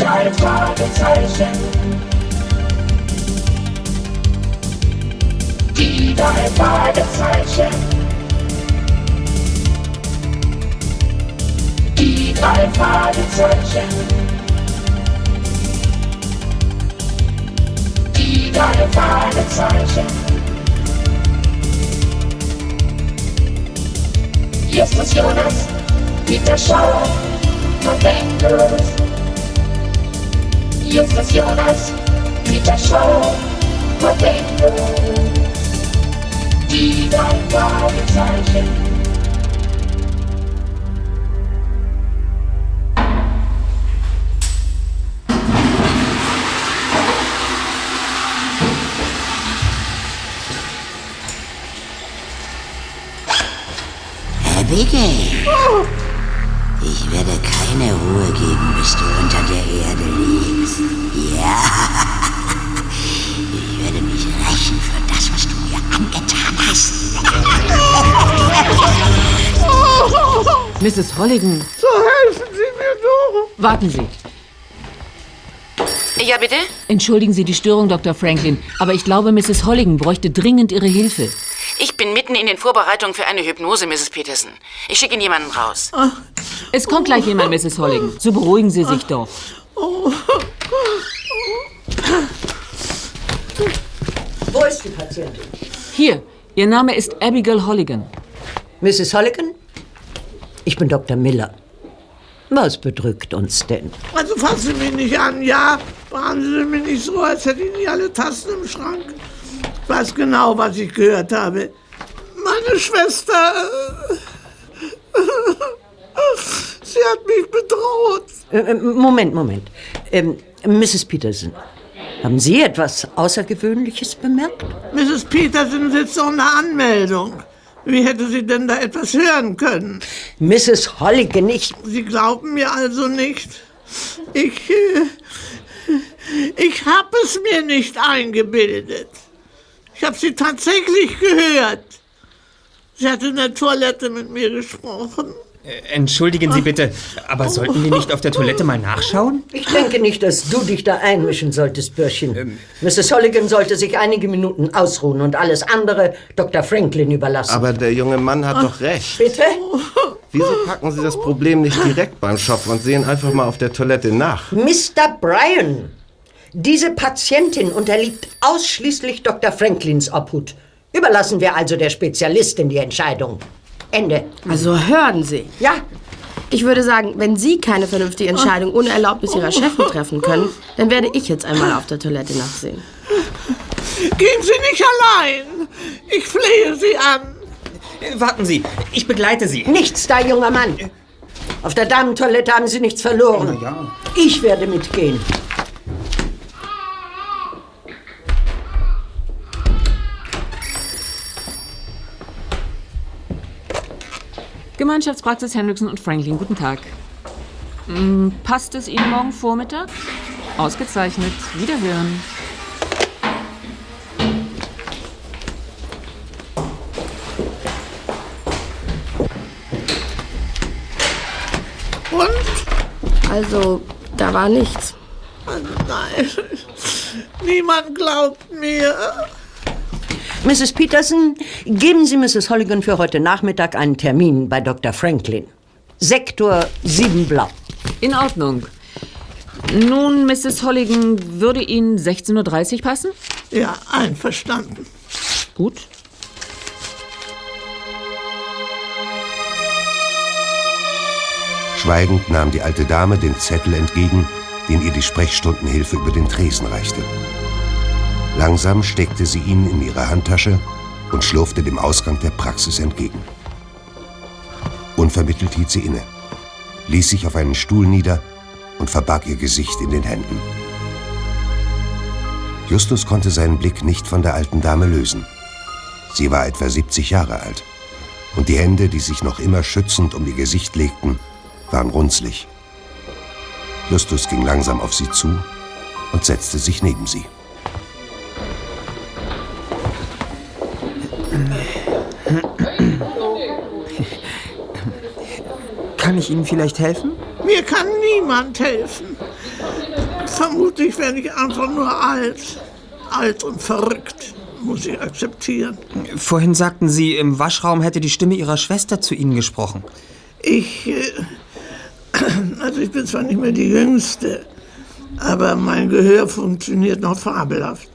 drei Fragezeichen. Die drei Fragezeichen. Die drei Fragezeichen. Die drei Fragezeichen. Justus Jonas, Peter Schauer, November. Justus Jonas, Peter Schauer, November. Die drei Fragezeichen. Abigail. Ich werde keine Ruhe geben, bis du unter der Erde liegst. Ja. Ich werde mich rächen für das, was du mir angetan hast. Mrs. Holligan, So helfen Sie mir doch. warten Sie. Ja, bitte? Entschuldigen Sie die Störung, Dr. Franklin, aber ich glaube, Mrs. Holligan bräuchte dringend Ihre Hilfe. Ich bin mitten in den Vorbereitungen für eine Hypnose, Mrs. Peterson. Ich schicke Ihnen jemanden raus. Es kommt gleich jemand, Mrs. Holligan. So beruhigen Sie sich doch. Wo ist die Patientin? Hier, Ihr Name ist Abigail Holligan. Mrs. Holligan? Ich bin Dr. Miller. Was bedrückt uns denn? Also fassen Sie mich nicht an, ja? Behandeln Sie mich nicht so, als hätte ich nicht alle Tassen im Schrank. Ich weiß genau, was ich gehört habe. Meine Schwester. Sie hat mich bedroht. Äh, äh, Moment, Moment. Ähm, Mrs. Peterson, haben Sie etwas Außergewöhnliches bemerkt? Mrs. Peterson sitzt ohne Anmeldung. Wie hätte sie denn da etwas hören können? Mrs. Holligan, ich... Sie glauben mir also nicht. Ich. Äh, ich habe es mir nicht eingebildet. Ich habe sie tatsächlich gehört. Sie hat in der Toilette mit mir gesprochen. Entschuldigen Sie bitte, aber sollten wir nicht auf der Toilette mal nachschauen? Ich denke nicht, dass du dich da einmischen solltest, Bürschchen. Mrs. Holligan sollte sich einige Minuten ausruhen und alles andere Dr. Franklin überlassen. Aber der junge Mann hat doch recht. Bitte? Wieso packen Sie das Problem nicht direkt beim Shop und sehen einfach mal auf der Toilette nach? Mr. Bryan, diese Patientin unterliegt ausschließlich Dr. Franklins Obhut. Überlassen wir also der Spezialistin die Entscheidung. Ende. Also hören Sie. Ja, Ich würde sagen, wenn Sie keine vernünftige Entscheidung ohne Erlaubnis Ihrer Chefin treffen können, dann werde ich jetzt einmal auf der Toilette nachsehen. Gehen Sie nicht allein. Ich flehe Sie an. Warten Sie, ich begleite Sie. nichts da, junger Mann. Auf der Damentoilette haben Sie nichts verloren. Ja. Ich werde mitgehen. Gemeinschaftspraxis Hendrickson und Franklin, guten Tag. Hm, passt es Ihnen morgen Vormittag? Ausgezeichnet. Wiederhören. Und? Also, da war nichts. Nein. Niemand glaubt mir. Mrs. Peterson, geben Sie Mrs. Holligan für heute Nachmittag einen Termin bei Dr. Franklin. Sektor 7 Blau. In Ordnung. Nun, Mrs. Holligan, würde Ihnen 16.30 Uhr passen? Ja, einverstanden. Gut. Schweigend nahm die alte Dame den Zettel entgegen, den ihr die Sprechstundenhilfe über den Tresen reichte. Langsam steckte sie ihn in ihre Handtasche und schlurfte dem Ausgang der Praxis entgegen. Unvermittelt hielt sie inne, ließ sich auf einen Stuhl nieder und verbarg ihr Gesicht in den Händen. Justus konnte seinen Blick nicht von der alten Dame lösen. Sie war etwa 70 Jahre alt und die Hände, die sich noch immer schützend um ihr Gesicht legten, waren runzlig. Justus ging langsam auf sie zu und setzte sich neben sie. Kann ich Ihnen vielleicht helfen? Mir kann niemand helfen. Vermutlich werde ich einfach nur alt. Alt und verrückt, muss ich akzeptieren. Vorhin sagten Sie, im Waschraum hätte die Stimme Ihrer Schwester zu Ihnen gesprochen. Ich, äh, also ich bin zwar nicht mehr die Jüngste, aber mein Gehör funktioniert noch fabelhaft.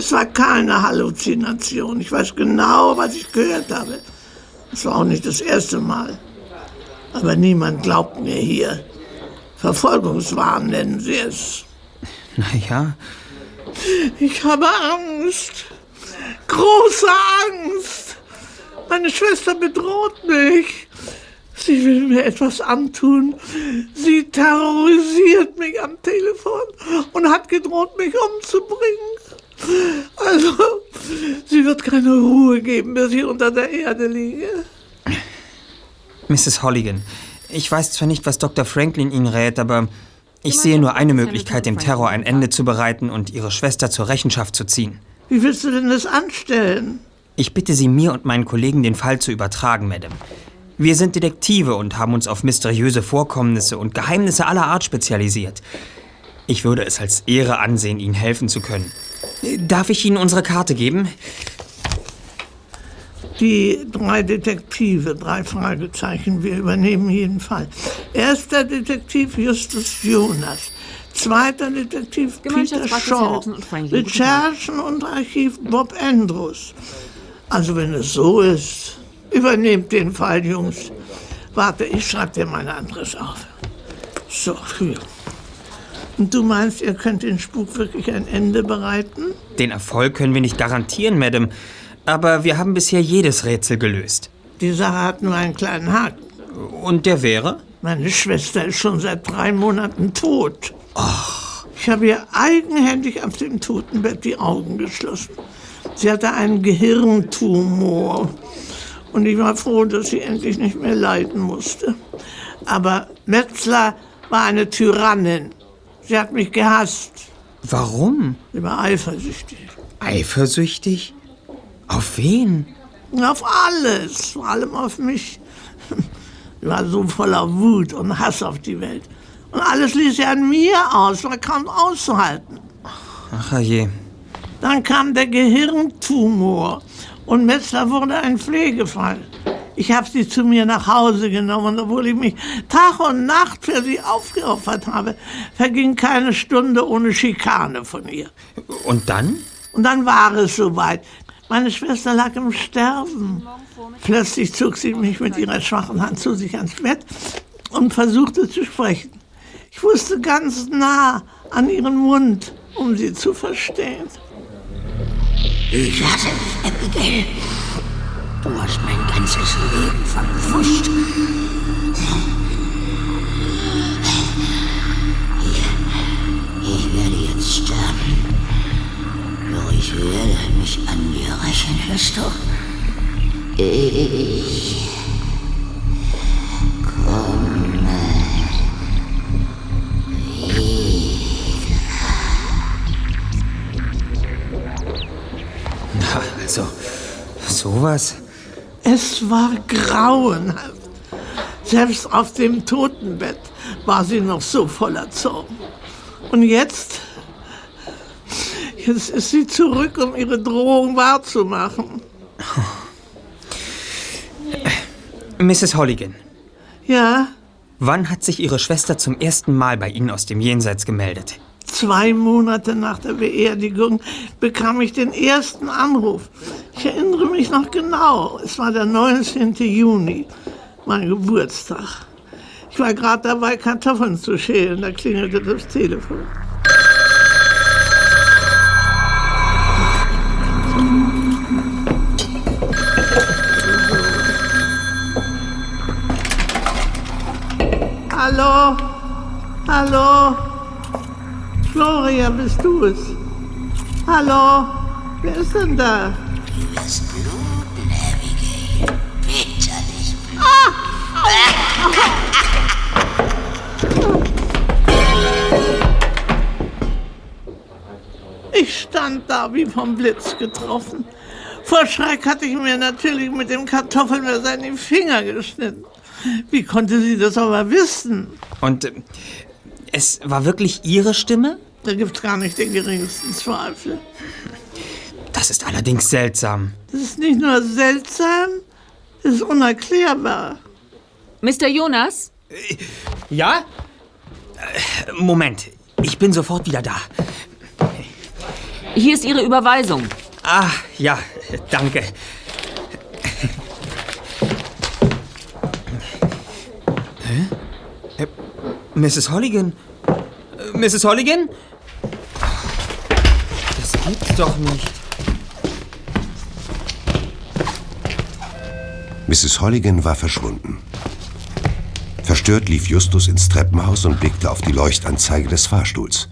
Es war keine Halluzination. Ich weiß genau, was ich gehört habe. Es war auch nicht das erste Mal. Aber niemand glaubt mir hier. Verfolgungswahn nennen sie es. Naja, Ich habe Angst. Große Angst. Meine Schwester bedroht mich. Sie will mir etwas antun. Sie terrorisiert mich am Telefon und hat gedroht, mich umzubringen. Also, sie wird keine Ruhe geben, bis ich unter der Erde liege. Mrs. Holligan, ich weiß zwar nicht, was Dr. Franklin Ihnen rät, aber ich sehe nur eine Möglichkeit, dem Terror ein Ende zu bereiten und Ihre Schwester zur Rechenschaft zu ziehen. Wie willst du denn das anstellen? Ich bitte Sie, mir und meinen Kollegen den Fall zu übertragen, Madame. Wir sind Detektive und haben uns auf mysteriöse Vorkommnisse und Geheimnisse aller Art spezialisiert. Ich würde es als Ehre ansehen, Ihnen helfen zu können. Darf ich Ihnen unsere Karte geben? Die drei Detektive, drei Fragezeichen, wir übernehmen jeden Fall. Erster Detektiv Justus Jonas. Zweiter Detektiv Peter Shaw. Recherchen und Archiv Bob Andrews. Also wenn es so ist, übernehmt den Fall, Jungs. Warte, ich schreibe dir meine Adresse auf. So, hier. Und du meinst, ihr könnt den Spuk wirklich ein Ende bereiten? Den Erfolg können wir nicht garantieren, Madame. Aber wir haben bisher jedes Rätsel gelöst. Die Sache hat nur einen kleinen Haken. Und der wäre? Meine Schwester ist schon seit drei Monaten tot. Ich habe ihr eigenhändig auf dem Totenbett die Augen geschlossen. Sie hatte einen Gehirntumor. Und ich war froh, dass sie endlich nicht mehr leiden musste. Aber Metzler war eine Tyrannin. Sie hat mich gehasst. Warum? Sie war eifersüchtig. Eifersüchtig? Auf wen? Auf alles, vor allem auf mich. Ich war so voller Wut und Hass auf die Welt. Und alles ließ sie an mir aus, war kaum auszuhalten. Ach je. Dann kam der Gehirntumor und Metzler wurde ein Pflegefall. Ich habe sie zu mir nach Hause genommen, obwohl ich mich Tag und Nacht für sie aufgeopfert habe, verging keine Stunde ohne Schikane von ihr. Und dann? Und dann war es soweit. Meine Schwester lag im Sterben. Plötzlich zog sie mich mit ihrer schwachen Hand zu sich ans Bett und versuchte zu sprechen. Ich wusste ganz nah an ihren Mund, um sie zu verstehen. Ich hasse dich, Abigail. Du hast mein ganzes Leben verpfuscht. Ich, ich werde jetzt sterben. Doch ich werde mich an dir rächen, hörst du? Ich komme Na, also, sowas? Es war grauenhaft. Selbst auf dem Totenbett war sie noch so voller Zorn. Und jetzt, jetzt ist sie zurück, um ihre Drohung wahrzumachen. Mrs. Holligan, Ja, wann hat sich Ihre Schwester zum ersten Mal bei Ihnen aus dem Jenseits gemeldet? Zwei Monate nach der Beerdigung bekam ich den ersten Anruf. Ich erinnere mich noch genau. Es war der 19. Juni, mein Geburtstag. Ich war gerade dabei, Kartoffeln zu schälen. Da klingelte das Telefon. Hallo? Hallo? Gloria, bist du es? Hallo? Wer ist denn da? Du wirst bluten, Abigail. Bitterlich. Ich stand da wie vom Blitz getroffen. Vor Schreck hatte ich mir natürlich mit dem Kartoffelmesser in die Finger geschnitten. Wie konnte sie das aber wissen? Und äh, es war wirklich Ihre Stimme? Da gibt's gar nicht den geringsten Zweifel. Das ist allerdings seltsam. Das ist nicht nur seltsam, es ist unerklärbar. Mr. Jonas? Ja? Moment, ich bin sofort wieder da. Hier ist Ihre Überweisung. Ah, ja, danke. Hä? Äh, Mrs. Holligan? Mrs. Holligan? Gibt's doch nicht. Mrs. Holligan war verschwunden. Verstört lief Justus ins Treppenhaus und blickte auf die Leuchtanzeige des Fahrstuhls.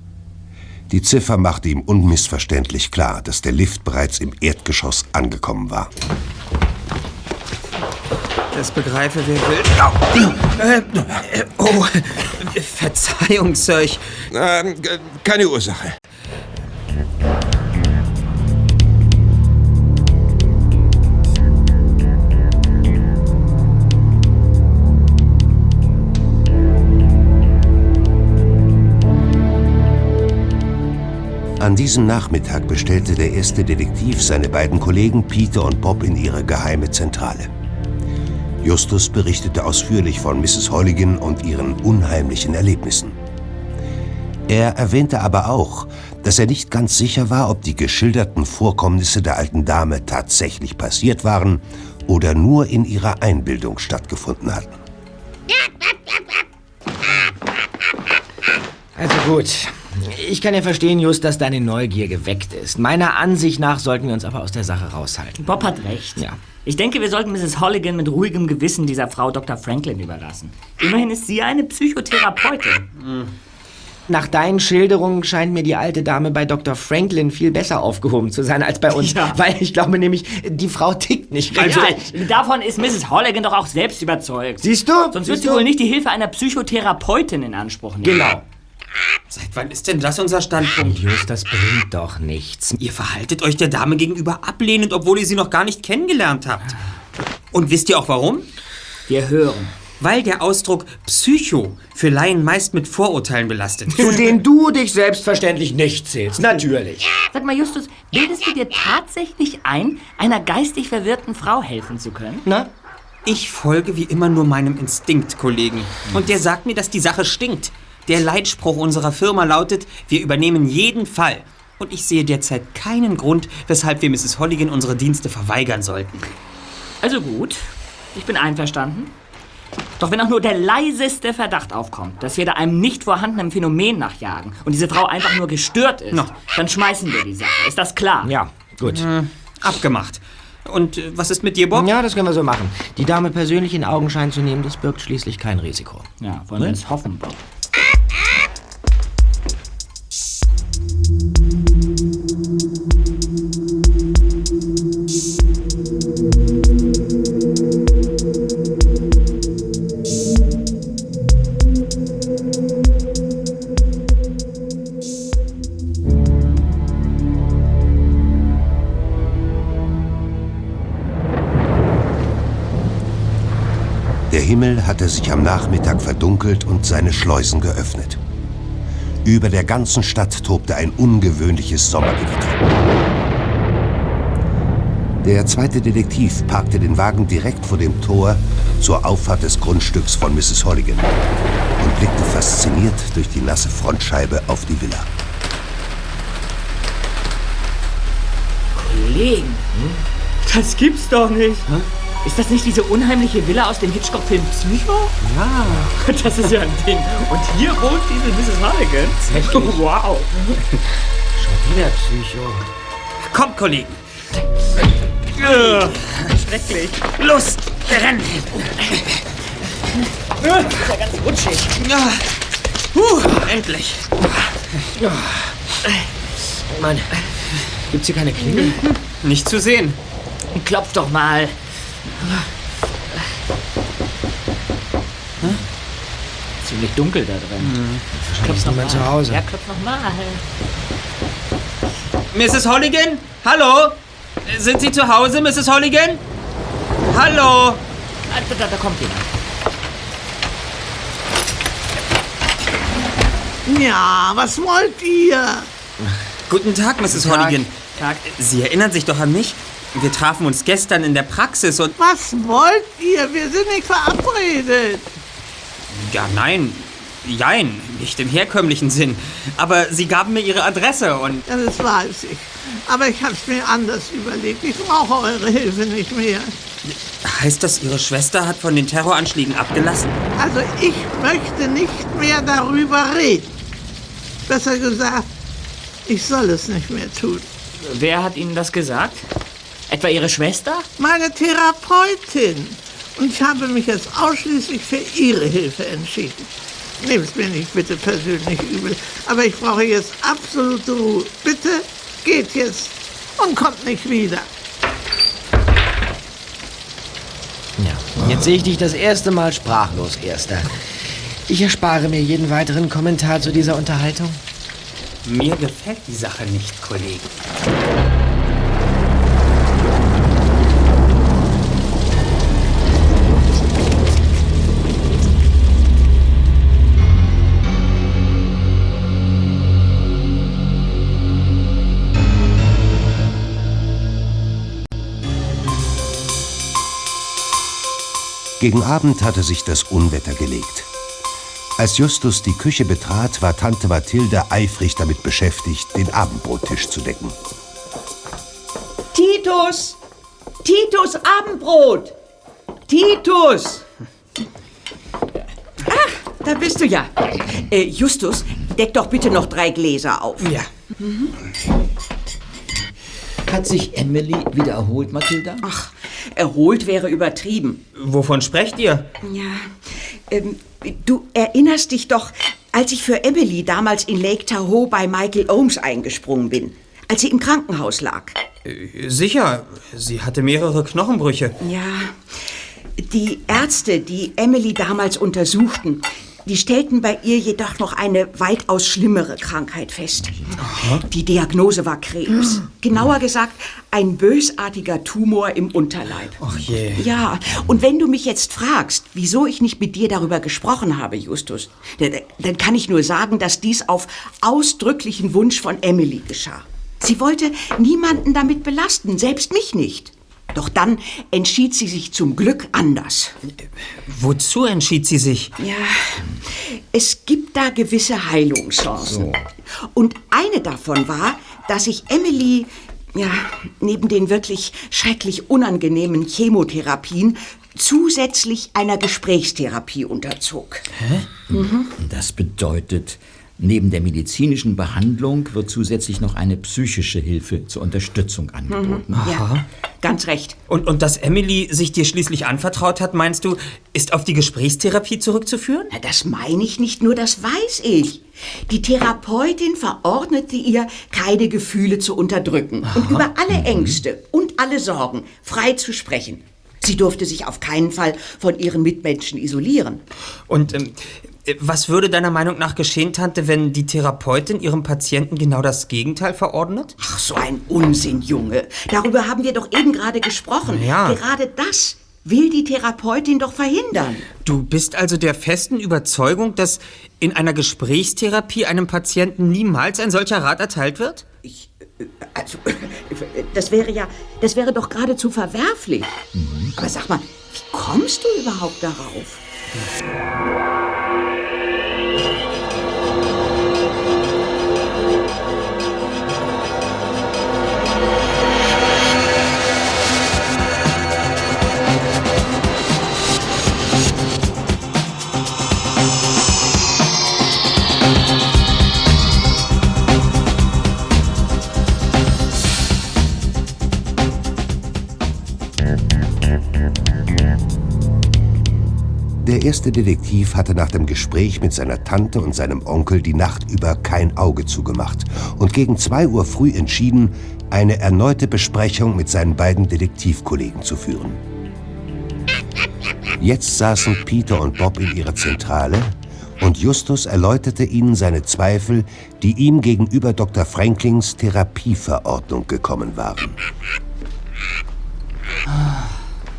Die Ziffer machte ihm unmissverständlich klar, dass der Lift bereits im Erdgeschoss angekommen war. Das begreife wer will. Äh, oh, Verzeihung, Sir. Ich, Ähm, äh, keine Ursache. An diesem Nachmittag bestellte der erste Detektiv seine beiden Kollegen Peter und Bob in ihre geheime Zentrale. Justus berichtete ausführlich von Mrs. Holligan und ihren unheimlichen Erlebnissen. Er erwähnte aber auch, dass er nicht ganz sicher war, ob die geschilderten Vorkommnisse der alten Dame tatsächlich passiert waren oder nur in ihrer Einbildung stattgefunden hatten. Also gut. Ich kann ja verstehen, Just, dass deine Neugier geweckt ist. Meiner Ansicht nach sollten wir uns aber aus der Sache raushalten. Bob hat recht. Ja. Ich denke, wir sollten Mrs. Holligan mit ruhigem Gewissen dieser Frau Dr. Franklin überlassen. Immerhin ist sie eine Psychotherapeutin. Nach deinen Schilderungen scheint mir die alte Dame bei Dr. Franklin viel besser aufgehoben zu sein als bei uns. Ja. Weil ich glaube nämlich, die Frau tickt nicht Also, richtig. davon ist Mrs. Holligan doch auch selbst überzeugt. Siehst du? Sonst wird sie du? wohl nicht die Hilfe einer Psychotherapeutin in Anspruch nehmen. Genau. Seit wann ist denn das unser Standpunkt? Just, das bringt doch nichts. Ihr verhaltet euch der Dame gegenüber ablehnend, obwohl ihr sie noch gar nicht kennengelernt habt. Und wisst ihr auch warum? Wir hören. Weil der Ausdruck Psycho für Laien meist mit Vorurteilen belastet Zu denen du dich selbstverständlich nicht zählst. Natürlich. Sag mal, Justus, bildest du dir tatsächlich ein, einer geistig verwirrten Frau helfen zu können? Na? Ich folge wie immer nur meinem Instinkt, Kollegen. Und der sagt mir, dass die Sache stinkt. Der Leitspruch unserer Firma lautet, wir übernehmen jeden Fall. Und ich sehe derzeit keinen Grund, weshalb wir Mrs. Holligan unsere Dienste verweigern sollten. Also gut, ich bin einverstanden. Doch wenn auch nur der leiseste Verdacht aufkommt, dass wir da einem nicht vorhandenen Phänomen nachjagen und diese Frau einfach nur gestört ist, dann schmeißen wir die Sache. Ist das klar? Ja, gut. Abgemacht. Und äh, was ist mit dir, Bob? Ja, das können wir so machen. Die Dame persönlich in Augenschein zu nehmen, das birgt schließlich kein Risiko. Ja, wollen wir es hoffen, Bob. Verdunkelt und seine Schleusen geöffnet. Über der ganzen Stadt tobte ein ungewöhnliches Sommergewitter. Der zweite Detektiv parkte den Wagen direkt vor dem Tor zur Auffahrt des Grundstücks von Mrs. Holligan und blickte fasziniert durch die nasse Frontscheibe auf die Villa. Kollegen, das gibt's doch nicht. Ist das nicht diese unheimliche Villa aus dem Hitchcock-Film Psycho? Ja. Das ist ja ein Ding. Und hier wohnt diese Mrs. Holligan. Tatsächlich. Wow. Schon wieder Psycho. Kommt, Kollegen. Schrecklich. Los, rennen! ist ja ganz rutschig. Ja. Puh, endlich. Mann, gibt's hier keine Klingel? Nicht zu sehen. Klopf doch mal. ziemlich dunkel da drin. Mhm. Klopf nochmal zu Hause. Ja, klopf nochmal. Mrs. Holligan? Hallo? Sind Sie zu Hause, Mrs. Holligan? Hallo? Ah, da, da kommt jemand. Ja, was wollt ihr? Guten Tag, Mrs. Guten Tag. Holligan. Tag. Sie erinnern sich doch an mich? Wir trafen uns gestern in der Praxis und... Was wollt ihr? Wir sind nicht verabredet. Ja, nein. Jein, nicht im herkömmlichen Sinn. Aber Sie gaben mir Ihre Adresse und... Ja, das weiß ich. Aber ich hab's mir anders überlegt. Ich brauche eure Hilfe nicht mehr. Heißt das, Ihre Schwester hat von den Terroranschlägen abgelassen? Also ich möchte nicht mehr darüber reden. Besser gesagt, ich soll es nicht mehr tun. Wer hat Ihnen das gesagt? Etwa Ihre Schwester? Meine Therapeutin. Und ich habe mich jetzt ausschließlich für ihre Hilfe entschieden. Nehmt es mir nicht bitte persönlich übel, aber ich brauche jetzt absolute Ruhe. Bitte geht jetzt und kommt nicht wieder. Ja, jetzt sehe ich dich das erste Mal sprachlos, Erster. Ich erspare mir jeden weiteren Kommentar zu dieser Unterhaltung. Mir gefällt die Sache nicht, Kollege. Gegen Abend hatte sich das Unwetter gelegt. Als Justus die Küche betrat, war Tante Mathilde eifrig damit beschäftigt, den Abendbrottisch zu decken. Titus! Titus, Abendbrot! Titus! Ach, da bist du ja. Äh, Justus, deck doch bitte noch drei Gläser auf. Ja. Mhm. Hat sich Emily wieder erholt, Mathilda? Ach, erholt wäre übertrieben. Wovon sprecht ihr? Ja, ähm, du erinnerst dich doch, als ich für Emily damals in Lake Tahoe bei Michael Ohms eingesprungen bin, als sie im Krankenhaus lag. Äh, Sicher, sie hatte mehrere Knochenbrüche. Ja, die Ärzte, die Emily damals untersuchten, die stellten bei ihr jedoch noch eine weitaus schlimmere Krankheit fest. Die Diagnose war Krebs. Genauer gesagt, ein bösartiger Tumor im Unterleib. Ach je. Ja, und wenn du mich jetzt fragst, wieso ich nicht mit dir darüber gesprochen habe, Justus, dann dann kann ich nur sagen, dass dies auf ausdrücklichen Wunsch von Emily geschah. Sie wollte niemanden damit belasten, selbst mich nicht. Doch dann entschied sie sich zum Glück anders. Wozu entschied sie sich? Ja, es gibt da gewisse Heilungschancen. Und eine davon war, dass ich Emily, ja, neben den wirklich schrecklich unangenehmen Chemotherapien zusätzlich einer Gesprächstherapie unterzog. Hä? Mhm. Das bedeutet, neben der medizinischen Behandlung wird zusätzlich noch eine psychische Hilfe zur Unterstützung angeboten. Mhm. Ja, ganz recht. Und, und dass Emily sich dir schließlich anvertraut hat, meinst du, ist auf die Gesprächstherapie zurückzuführen? Na, das meine ich nicht nur, das weiß ich. Die Therapeutin verordnete ihr, keine Gefühle zu unterdrücken und über alle Ängste und alle Sorgen frei zu sprechen. Sie durfte sich auf keinen Fall von ihren Mitmenschen isolieren. Und ähm, äh, was würde deiner Meinung nach geschehen, Tante, wenn die Therapeutin ihrem Patienten genau das Gegenteil verordnet? Ach, so ein Unsinn, Junge. Darüber haben wir doch eben gerade gesprochen. Ja. Gerade das will die Therapeutin doch verhindern. Du bist also der festen Überzeugung, dass in einer Gesprächstherapie einem Patienten niemals ein solcher Rat erteilt wird? Also, das wäre ja, das wäre doch geradezu verwerflich. Aber sag mal, wie kommst du überhaupt darauf? Sim. Der erste Detektiv hatte nach dem Gespräch mit seiner Tante und seinem Onkel die Nacht über kein Auge zugemacht und gegen zwei Uhr früh entschieden, eine erneute Besprechung mit seinen beiden Detektivkollegen zu führen. Jetzt saßen Peter und Bob in ihrer Zentrale und Justus erläuterte ihnen seine Zweifel, die ihm gegenüber Dr. Franklins Therapieverordnung gekommen waren.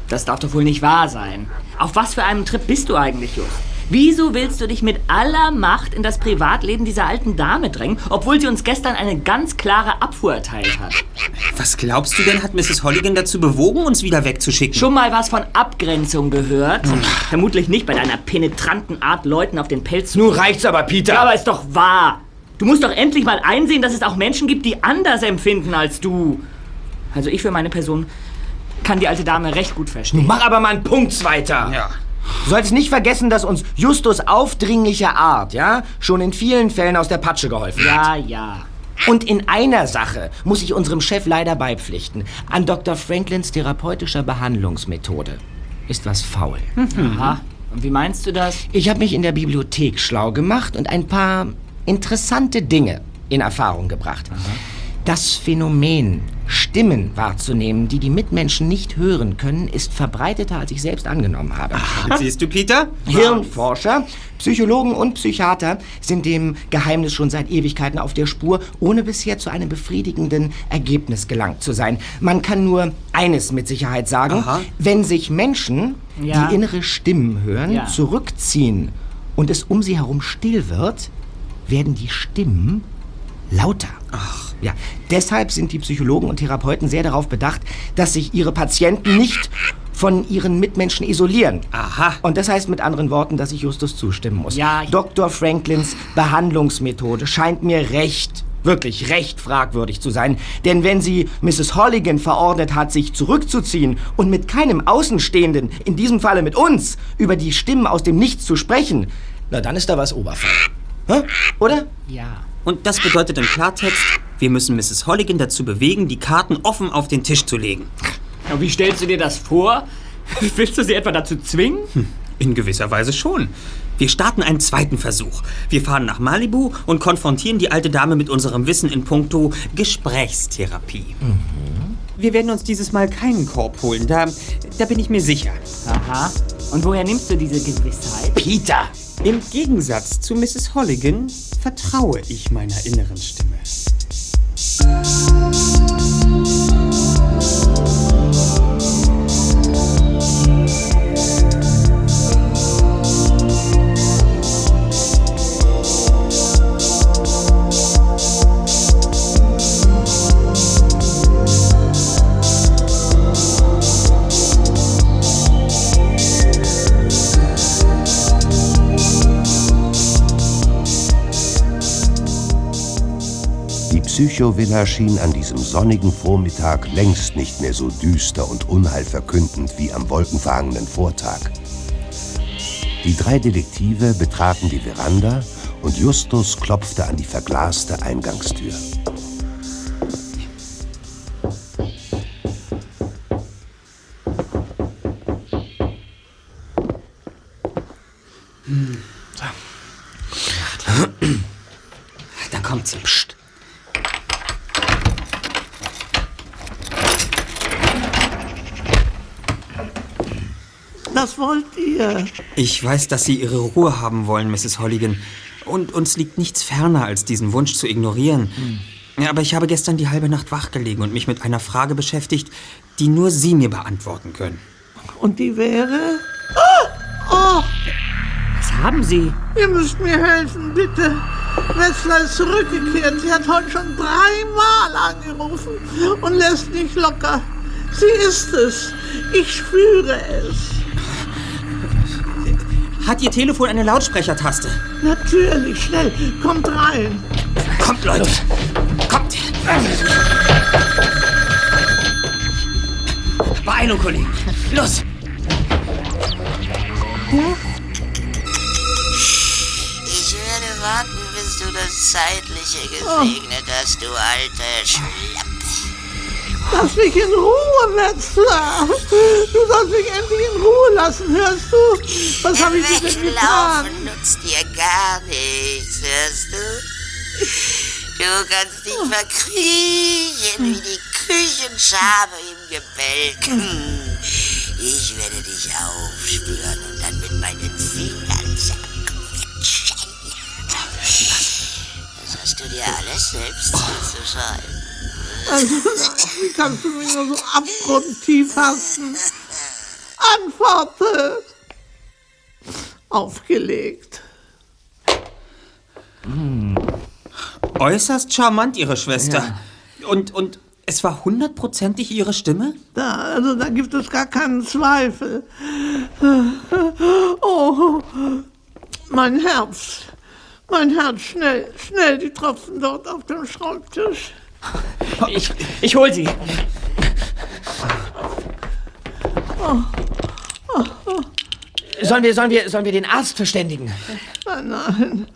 Das darf doch wohl nicht wahr sein. Auf was für einem Trip bist du eigentlich, Just? Wieso willst du dich mit aller Macht in das Privatleben dieser alten Dame drängen, obwohl sie uns gestern eine ganz klare Abfuhr erteilt hat? Was glaubst du denn, hat Mrs. Holligan dazu bewogen, uns wieder wegzuschicken? Schon mal was von Abgrenzung gehört? Vermutlich nicht bei deiner penetranten Art, Leuten auf den Pelz zu Nun reicht's aber, Peter. Ja, aber ist doch wahr. Du musst doch endlich mal einsehen, dass es auch Menschen gibt, die anders empfinden als du. Also ich für meine Person kann die alte Dame recht gut verstehen. Nun mach aber mal einen Punkt weiter. Ja. Du solltest nicht vergessen, dass uns Justus aufdringlicher Art, ja, schon in vielen Fällen aus der Patsche geholfen Ja, hat. ja. Und in einer Sache muss ich unserem Chef leider beipflichten. An Dr. Franklins therapeutischer Behandlungsmethode ist was faul. Aha. Und wie meinst du das? Ich habe mich in der Bibliothek schlau gemacht und ein paar interessante Dinge in Erfahrung gebracht. Das Phänomen, Stimmen wahrzunehmen, die die Mitmenschen nicht hören können, ist verbreiteter, als ich selbst angenommen habe. Siehst du, Peter? Hirnforscher, Psychologen und Psychiater sind dem Geheimnis schon seit Ewigkeiten auf der Spur, ohne bisher zu einem befriedigenden Ergebnis gelangt zu sein. Man kann nur eines mit Sicherheit sagen. Aha. Wenn sich Menschen, Ja. die innere Stimmen hören, Ja. zurückziehen und es um sie herum still wird, werden die Stimmen lauter. Ach. Ja, deshalb sind die Psychologen und Therapeuten sehr darauf bedacht, dass sich ihre Patienten nicht von ihren Mitmenschen isolieren. Aha. Und das heißt mit anderen Worten, dass ich Justus zustimmen muss. Ja, Dr. Franklins Behandlungsmethode scheint mir recht, wirklich recht fragwürdig zu sein. Denn wenn sie Mrs. Holligan verordnet hat, sich zurückzuziehen und mit keinem Außenstehenden, in diesem Falle mit uns, über die Stimmen aus dem Nichts zu sprechen, na dann ist da was Oberfall. Hä? Oder? Ja. Und das bedeutet im Klartext, wir müssen Mrs. Holligan dazu bewegen, die Karten offen auf den Tisch zu legen. Und wie stellst du dir das vor? Willst du sie etwa dazu zwingen? In gewisser Weise schon. Wir starten einen zweiten Versuch. Wir fahren nach Malibu und konfrontieren die alte Dame mit unserem Wissen in puncto Gesprächstherapie. Wir werden uns dieses Mal keinen Korb holen, da, da bin ich mir sicher. Aha. Und woher nimmst du diese Gewissheit? Peter! Im Gegensatz zu Mrs. Holligan vertraue ich meiner inneren Stimme. Psychovilla schien an diesem sonnigen Vormittag längst nicht mehr so düster und unheilverkündend wie am wolkenverhangenen Vortag. Die drei Detektive betraten die Veranda und Justus klopfte an die verglaste Eingangstür. Ihr? Ich weiß, dass Sie Ihre Ruhe haben wollen, Mrs. Holligan. Und uns liegt nichts ferner, als diesen Wunsch zu ignorieren. Ja, aber ich habe gestern die halbe Nacht wachgelegen und mich mit einer Frage beschäftigt, die nur Sie mir beantworten können. Und die wäre? Oh, oh, Was haben Sie? ihr müsst mir helfen, bitte. Wetzler ist zurückgekehrt. Sie hat heute schon dreimal angerufen und lässt nicht locker. Sie ist es. Ich spüre es. Hat Ihr Telefon eine Lautsprechertaste? Natürlich, schnell. Kommt rein. Kommt, Leute! Kommt! Beeilung, Kollegen! Los! Ich werde warten, bis du das Zeitliche gesegnet hast, du alte Schlappe. Lass mich in Ruhe, Wetzler. Du sollst mich endlich in Ruhe lassen, hörst du? Was habe ich dir denn getan? Nutzt dir gar nichts, hörst du? Du kannst dich verkriechen wie die Küchenschabe im Gebälk. Hm. Ich werde dich aufspüren und dann mit meinen Fingern zerquetschen. Das hast du dir alles selbst zuzuschreiben. Also, wie kannst du mich nur so abgrundtief hassen? Antworte! aufgelegt. Äußerst charmant, Ihre Schwester. Und, und es war hundertprozentig Ihre Stimme? Da, also da gibt es gar keinen Zweifel. Oh, mein Herz. Mein Herz, schnell, schnell, die Tropfen dort auf dem Schreibtisch. Ich, ich hol sie. Oh, oh, oh. Sollen wir, sollen, wir, sollen wir den Arzt verständigen? Nein, nein,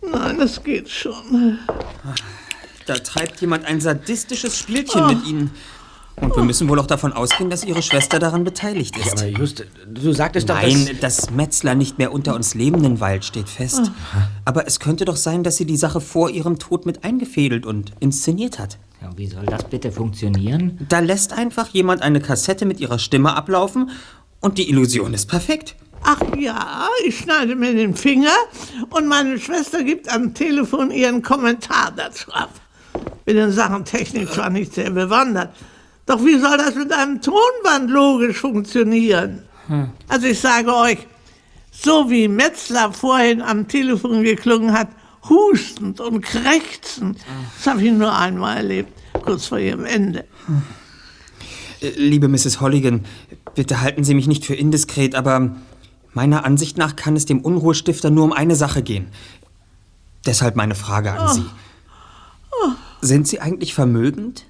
nein, es geht schon. Da treibt jemand ein sadistisches Spielchen mit Ihnen. Und wir müssen wohl auch davon ausgehen, dass Ihre Schwester daran beteiligt ist. Ja, aber just, du sagtest doch, Nein, dass... dass Metzler nicht mehr unter uns Lebenden weilt, steht fest. Aber es könnte doch sein, dass sie die Sache vor ihrem Tod mit eingefädelt und inszeniert hat. Ja, wie soll das bitte funktionieren? Da lässt einfach jemand eine Kassette mit ihrer Stimme ablaufen und die Illusion ist perfekt. Ach ja, ich schneide mir den Finger und meine Schwester gibt am Telefon ihren Kommentar dazu ab. Bin in Sachen Technik zwar nicht sehr bewandert, doch wie soll das mit einem Tonband logisch funktionieren? Also ich sage euch, so wie Metzler vorhin am Telefon geklungen hat, hustend und krächzend, das habe ich nur einmal erlebt, kurz vor ihrem Ende. Äh, Liebe Mrs. Holligan, bitte halten Sie mich nicht für indiskret, aber meiner Ansicht nach kann es dem Unruhestifter nur um eine Sache gehen. Deshalb meine Frage an Sie. Sind Sie eigentlich vermögend?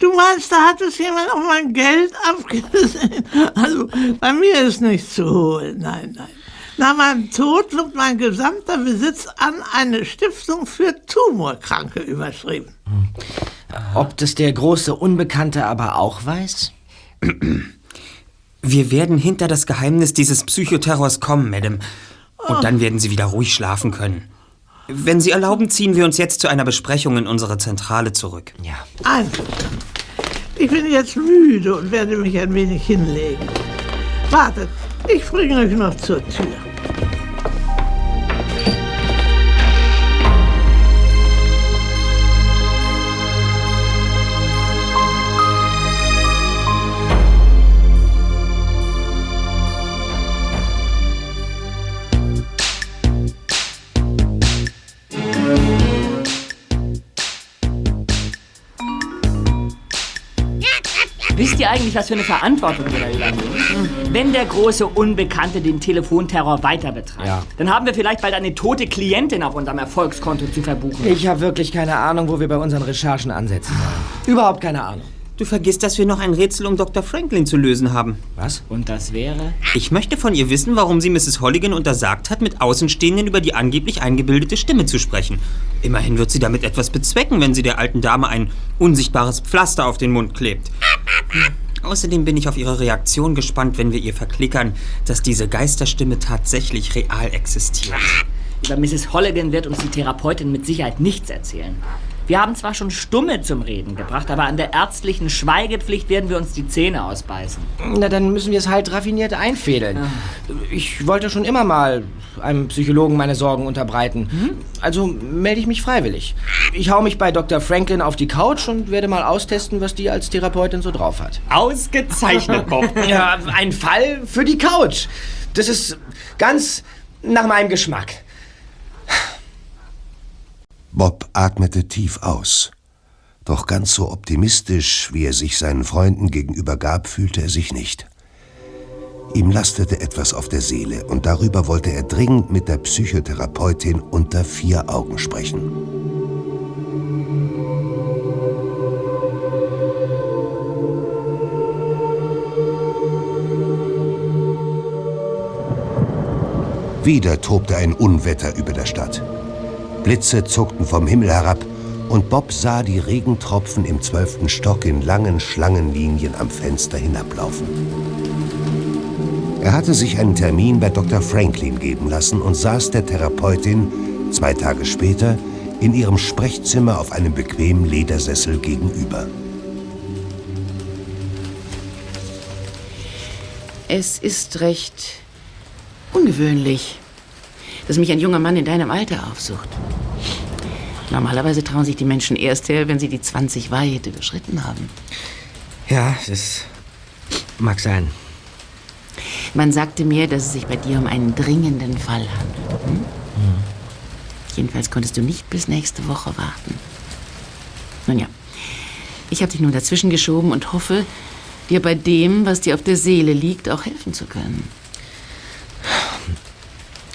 Du meinst, da hat es jemand auf mein Geld abgesehen? Also, bei mir ist nichts zu holen, nein, nein. Nach meinem Tod wird mein gesamter Besitz an eine Stiftung für Tumorkranke überschrieben. Ob das der große Unbekannte aber auch weiß? Wir werden hinter das Geheimnis dieses Psychoterrors kommen, Madame. Und dann werden Sie wieder ruhig schlafen können. Wenn Sie erlauben, ziehen wir uns jetzt zu einer Besprechung in unsere Zentrale zurück. Ja. Einverstanden. Ich bin jetzt müde und werde mich ein wenig hinlegen. Wartet, ich bringe euch noch zur Tür. Wisst ihr eigentlich, was für eine Verantwortung wir da übernehmen? Wenn der große Unbekannte den Telefonterror weiter betreibt, Ja. dann haben wir vielleicht bald eine tote Klientin auf unserem Erfolgskonto zu verbuchen. Ich habe wirklich keine Ahnung, wo wir bei unseren Recherchen ansetzen sollen. Überhaupt keine Ahnung. Du vergisst, dass wir noch ein Rätsel um Dr. Franklin zu lösen haben. Was? Und das wäre? Ich möchte von ihr wissen, warum sie Mrs. Holligan untersagt hat, mit Außenstehenden über die angeblich eingebildete Stimme zu sprechen. Immerhin wird sie damit etwas bezwecken, wenn sie der alten Dame ein unsichtbares Pflaster auf den Mund klebt. Außerdem bin ich auf ihre Reaktion gespannt, wenn wir ihr verklickern, dass diese Geisterstimme tatsächlich real existiert. Über Mrs. Holligan wird uns die Therapeutin mit Sicherheit nichts erzählen. Wir haben zwar schon Stumme zum Reden gebracht, aber an der ärztlichen Schweigepflicht werden wir uns die Zähne ausbeißen. Na, dann müssen wir es halt raffiniert einfädeln. Ich wollte schon immer mal einem Psychologen meine Sorgen unterbreiten. Also melde ich mich freiwillig. Ich hau mich bei Dr. Franklin auf die Couch und werde mal austesten, was die als Therapeutin so drauf hat. Ausgezeichnet, Bob. ja, ein Fall für die Couch. Das ist ganz nach meinem Geschmack. Bob atmete tief aus. Doch ganz so optimistisch, wie er sich seinen Freunden gegenüber gab, fühlte er sich nicht. Ihm lastete etwas auf der Seele und darüber wollte er dringend mit der Psychotherapeutin unter vier Augen sprechen. Wieder tobte ein Unwetter über der Stadt. Blitze zuckten vom Himmel herab und Bob sah die Regentropfen im zwölften Stock in langen Schlangenlinien am Fenster hinablaufen. Er hatte sich einen Termin bei Dr. Franklin geben lassen und saß der Therapeutin zwei Tage später in ihrem Sprechzimmer auf einem bequemen Ledersessel gegenüber. Es ist recht ungewöhnlich, dass mich ein junger Mann in deinem Alter aufsucht. Normalerweise trauen sich die Menschen erst her, wenn sie die 20 weit überschritten haben. Ja, das mag sein. Man sagte mir, dass es sich bei dir um einen dringenden Fall handelt. Hm? Jedenfalls konntest du nicht bis nächste Woche warten. Nun ja, ich habe dich nun dazwischen geschoben und hoffe, dir bei dem, was dir auf der Seele liegt, auch helfen zu können.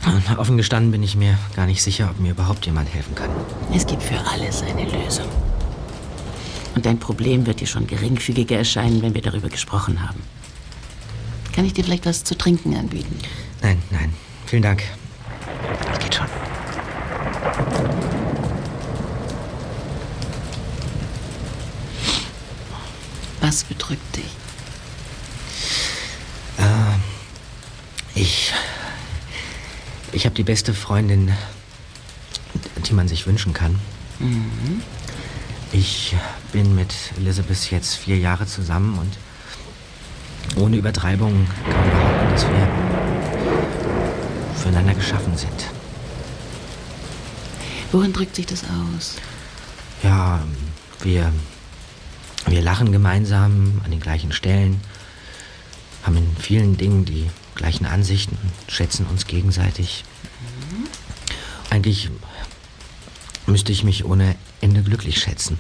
Offen gestanden bin ich mir gar nicht sicher, ob mir überhaupt jemand helfen kann. Es gibt für alles eine Lösung. Und dein Problem wird dir schon geringfügiger erscheinen, wenn wir darüber gesprochen haben. Kann ich dir vielleicht was zu trinken anbieten? Nein, nein. Vielen Dank. Das geht schon. Was bedrückt dich? Äh, ich. Ich habe die beste Freundin, die man sich wünschen kann. Mhm. Ich bin mit Elizabeth jetzt vier Jahre zusammen und ohne Übertreibung kann man behaupten, dass wir füreinander geschaffen sind. Worin drückt sich das aus? Ja, wir, wir lachen gemeinsam an den gleichen Stellen, haben in vielen Dingen die gleichen Ansichten und schätzen uns gegenseitig. Eigentlich müsste ich mich ohne Ende glücklich schätzen.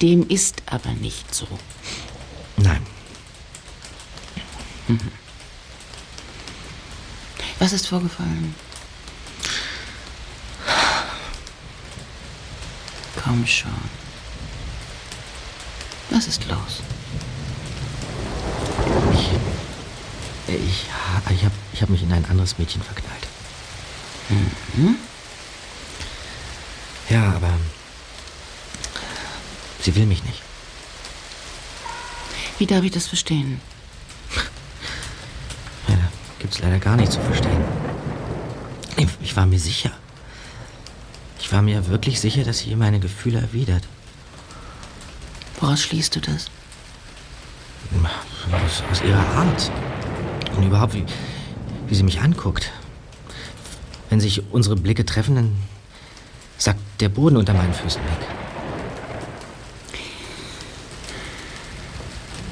Dem ist aber nicht so. Nein. Mhm. Was ist vorgefallen? Komm schon. Was ist los? Ich, ich, ich habe ich hab mich in ein anderes Mädchen verknallt. Mhm. Ja, aber sie will mich nicht. Wie darf ich das verstehen? Ja, da gibt's leider gar nicht zu verstehen. Ich, ich war mir sicher. Ich war mir wirklich sicher, dass sie meine Gefühle erwidert. Woraus schließt du das? Aus, aus ihrer Art. Und überhaupt, wie, wie sie mich anguckt. Wenn sich unsere Blicke treffen, dann sackt der Boden unter meinen Füßen weg.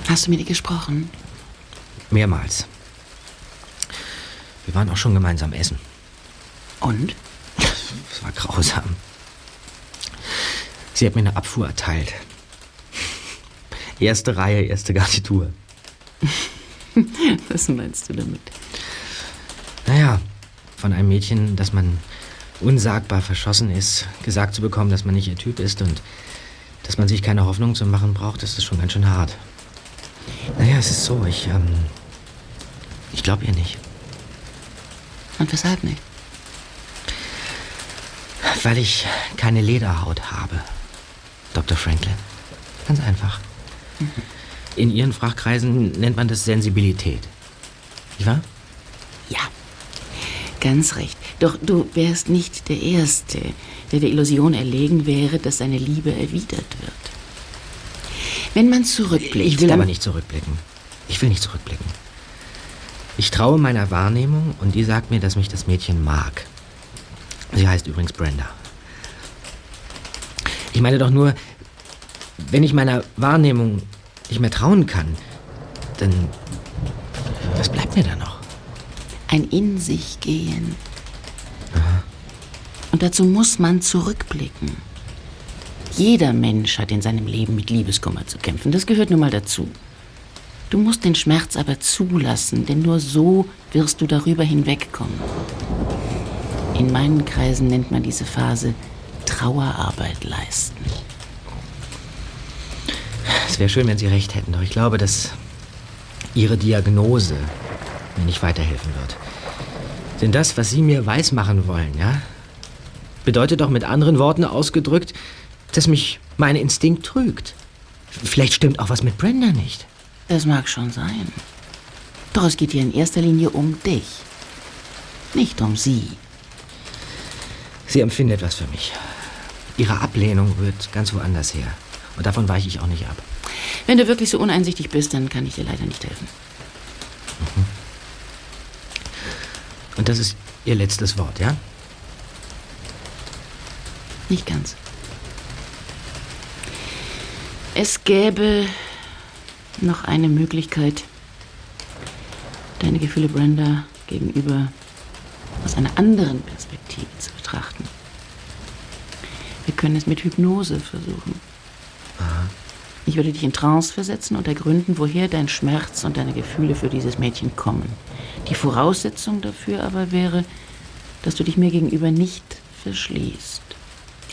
Hast du mit ihr gesprochen? Mehrmals. Wir waren auch schon gemeinsam essen. Und? Es war grausam. Sie hat mir eine Abfuhr erteilt. Erste Reihe, erste Garnitur. Was meinst du damit? Naja, von einem Mädchen, das man unsagbar verschossen ist, gesagt zu bekommen, dass man nicht ihr Typ ist und dass man sich keine Hoffnung zu machen braucht, das ist schon ganz schön hart. Naja, es ist so, ich, ähm, ich glaube ihr nicht. Und weshalb nicht? Weil ich keine Lederhaut habe, Dr. Franklin. Ganz einfach. In Ihren Fachkreisen nennt man das Sensibilität. Nicht wahr? Ja, ganz recht. Doch du wärst nicht der Erste, der der Illusion erlegen wäre, dass seine Liebe erwidert wird. Wenn man zurückblickt. Ich will aber nicht zurückblicken. Ich will nicht zurückblicken. Ich traue meiner Wahrnehmung und die sagt mir, dass mich das Mädchen mag. Sie heißt übrigens Brenda. Ich meine doch nur, wenn ich meiner Wahrnehmung nicht mehr trauen kann, dann. Was bleibt mir da noch? ein in sich gehen. Und dazu muss man zurückblicken. Jeder Mensch hat in seinem Leben mit Liebeskummer zu kämpfen. Das gehört nun mal dazu. Du musst den Schmerz aber zulassen, denn nur so wirst du darüber hinwegkommen. In meinen Kreisen nennt man diese Phase Trauerarbeit leisten. Es wäre schön, wenn Sie recht hätten, doch ich glaube, dass Ihre Diagnose mir nicht weiterhelfen wird. Denn das, was Sie mir weismachen wollen, ja, bedeutet doch mit anderen Worten ausgedrückt, dass mich mein Instinkt trügt. Vielleicht stimmt auch was mit Brenda nicht. Das mag schon sein. Doch es geht hier in erster Linie um dich. Nicht um sie. Sie empfindet was für mich. Ihre Ablehnung rührt ganz woanders her. Und davon weiche ich auch nicht ab. Wenn du wirklich so uneinsichtig bist, dann kann ich dir leider nicht helfen. Und das ist Ihr letztes Wort, ja? Nicht ganz. Es gäbe noch eine Möglichkeit, deine Gefühle Brenda gegenüber aus einer anderen Perspektive zu betrachten. Wir können es mit Hypnose versuchen. Ich würde dich in Trance versetzen und ergründen, woher dein Schmerz und deine Gefühle für dieses Mädchen kommen. Die Voraussetzung dafür aber wäre, dass du dich mir gegenüber nicht verschließt.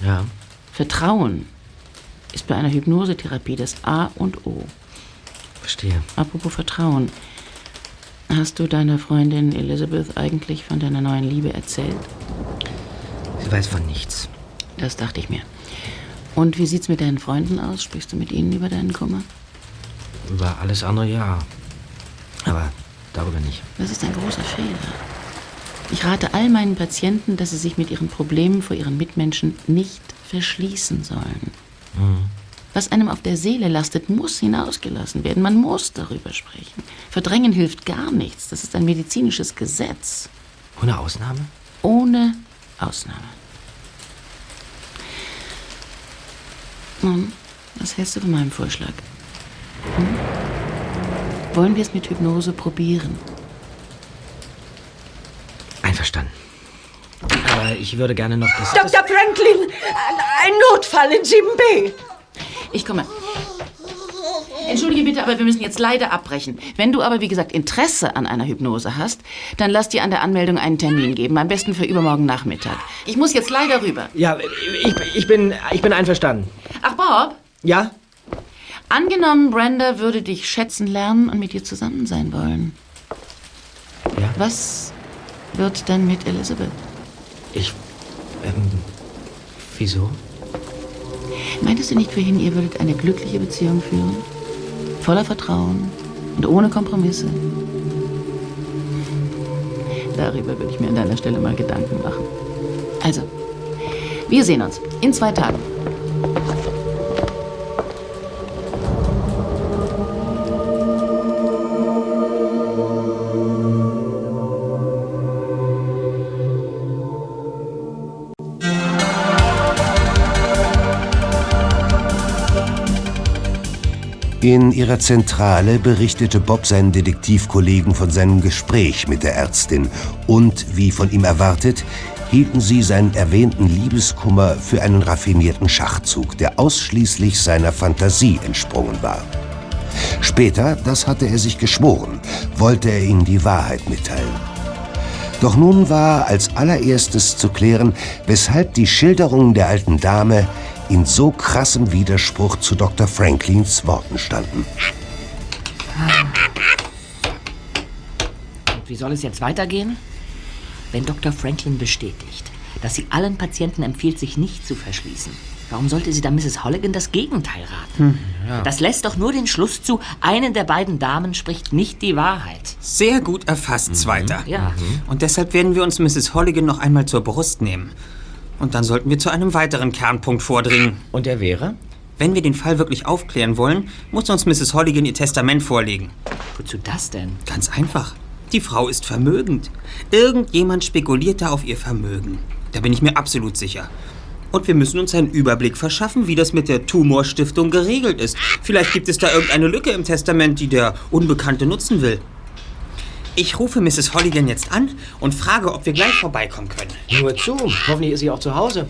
Ja. Vertrauen ist bei einer Hypnosetherapie das A und O. Verstehe. Apropos Vertrauen. Hast du deiner Freundin Elizabeth eigentlich von deiner neuen Liebe erzählt? Sie weiß von nichts. Das dachte ich mir. Und wie sieht's mit deinen Freunden aus? Sprichst du mit ihnen über deinen Kummer? Über alles andere ja. Aber darüber nicht. Das ist ein großer Fehler. Ich rate all meinen Patienten, dass sie sich mit ihren Problemen vor ihren Mitmenschen nicht verschließen sollen. Mhm. Was einem auf der Seele lastet, muss hinausgelassen werden. Man muss darüber sprechen. Verdrängen hilft gar nichts. Das ist ein medizinisches Gesetz. Ohne Ausnahme? Ohne Ausnahme. Nun, was hältst du von meinem Vorschlag? Hm? Wollen wir es mit Hypnose probieren? Einverstanden. Aber ich würde gerne noch das... Dr. Franklin, ein Notfall in 7b. Ich komme. Entschuldige bitte, aber wir müssen jetzt leider abbrechen. Wenn du aber, wie gesagt, Interesse an einer Hypnose hast, dann lass dir an der Anmeldung einen Termin geben. Am besten für übermorgen Nachmittag. Ich muss jetzt leider rüber. Ja, ich, ich, bin, ich bin einverstanden. Ach, Bob? Ja? Angenommen, Brenda würde dich schätzen lernen und mit dir zusammen sein wollen. Ja? Was wird dann mit Elizabeth? Ich. Ähm. Wieso? Meintest du nicht vorhin, ihr würdet eine glückliche Beziehung führen? Voller Vertrauen und ohne Kompromisse? Darüber würde ich mir an deiner Stelle mal Gedanken machen. Also, wir sehen uns in zwei Tagen. In ihrer Zentrale berichtete Bob seinen Detektivkollegen von seinem Gespräch mit der Ärztin und, wie von ihm erwartet, hielten sie seinen erwähnten Liebeskummer für einen raffinierten Schachzug, der ausschließlich seiner Fantasie entsprungen war. Später, das hatte er sich geschworen, wollte er ihnen die Wahrheit mitteilen. Doch nun war als allererstes zu klären, weshalb die Schilderungen der alten Dame in so krassem Widerspruch zu Dr. Franklins Worten standen. Und wie soll es jetzt weitergehen? Wenn Dr. Franklin bestätigt, dass sie allen Patienten empfiehlt, sich nicht zu verschließen, warum sollte sie dann Mrs. Holligan das Gegenteil raten? Hm, Das lässt doch nur den Schluss zu, eine der beiden Damen spricht nicht die Wahrheit. Sehr gut erfasst, Zweiter. Ja. Und deshalb werden wir uns Mrs. Holligan noch einmal zur Brust nehmen. Und dann sollten wir zu einem weiteren Kernpunkt vordringen. Und der wäre? Wenn wir den Fall wirklich aufklären wollen, muss uns Mrs. Holligan ihr Testament vorlegen. Wozu das denn? Ganz einfach. Die Frau ist vermögend. Irgendjemand spekuliert da auf ihr Vermögen. Da bin ich mir absolut sicher. Und wir müssen uns einen Überblick verschaffen, wie das mit der Tumorstiftung geregelt ist. Vielleicht gibt es da irgendeine Lücke im Testament, die der Unbekannte nutzen will. Ich rufe Mrs. Holligan jetzt an und frage, ob wir gleich vorbeikommen können. Nur zu. Hoffentlich ist sie auch zu Hause.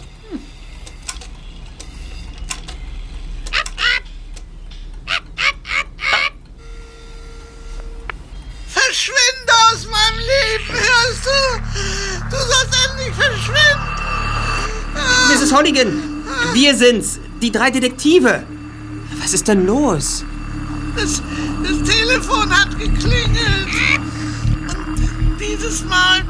Verschwinde aus meinem Leben, hörst du? Du sollst endlich verschwinden. Mrs. Holligan, wir sind's. Die drei Detektive. Was ist denn los? Das, das Telefon hat geklingelt. Dieses Mal,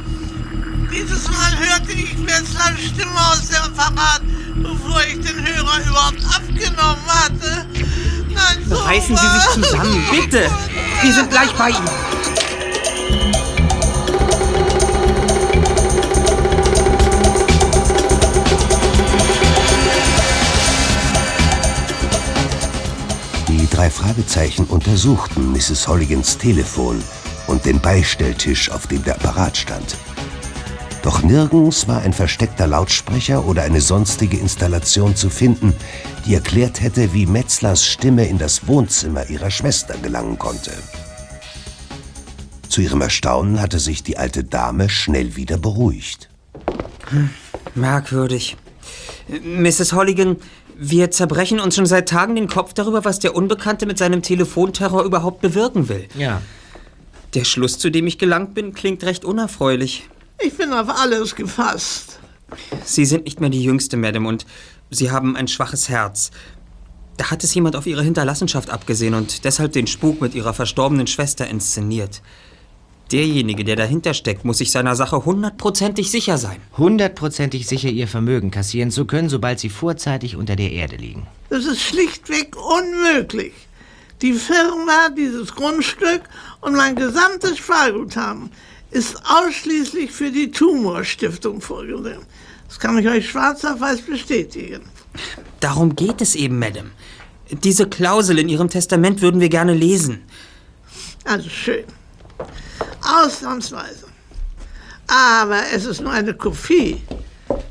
dieses Mal hörte ich Wesslers Stimme aus dem Apparat, bevor ich den Hörer überhaupt abgenommen hatte. Nein, so Reißen Sie sich zusammen, bitte. Wir sind gleich bei Ihnen. Die drei Fragezeichen untersuchten Mrs. Holligans Telefon und den Beistelltisch, auf dem der Apparat stand. Doch nirgends war ein versteckter Lautsprecher oder eine sonstige Installation zu finden, die erklärt hätte, wie Metzlers Stimme in das Wohnzimmer ihrer Schwester gelangen konnte. Zu ihrem Erstaunen hatte sich die alte Dame schnell wieder beruhigt. Merkwürdig. Mrs. Holligan, wir zerbrechen uns schon seit Tagen den Kopf darüber, was der Unbekannte mit seinem Telefonterror überhaupt bewirken will. Ja. Der Schluss, zu dem ich gelangt bin, klingt recht unerfreulich. Ich bin auf alles gefasst. Sie sind nicht mehr die Jüngste, Madame, und Sie haben ein schwaches Herz. Da hat es jemand auf Ihre Hinterlassenschaft abgesehen und deshalb den Spuk mit Ihrer verstorbenen Schwester inszeniert. Derjenige, der dahinter steckt, muss sich seiner Sache hundertprozentig sicher sein. Hundertprozentig sicher, ihr Vermögen kassieren zu können, sobald sie vorzeitig unter der Erde liegen. Das ist schlichtweg unmöglich. Die Firma, dieses Grundstück und mein gesamtes Sparguthaben ist ausschließlich für die Tumorstiftung vorgesehen. Das kann ich euch schwarz auf weiß bestätigen. Darum geht es eben, Madame. Diese Klausel in Ihrem Testament würden wir gerne lesen. Also schön. Ausnahmsweise. Aber es ist nur eine Kopie.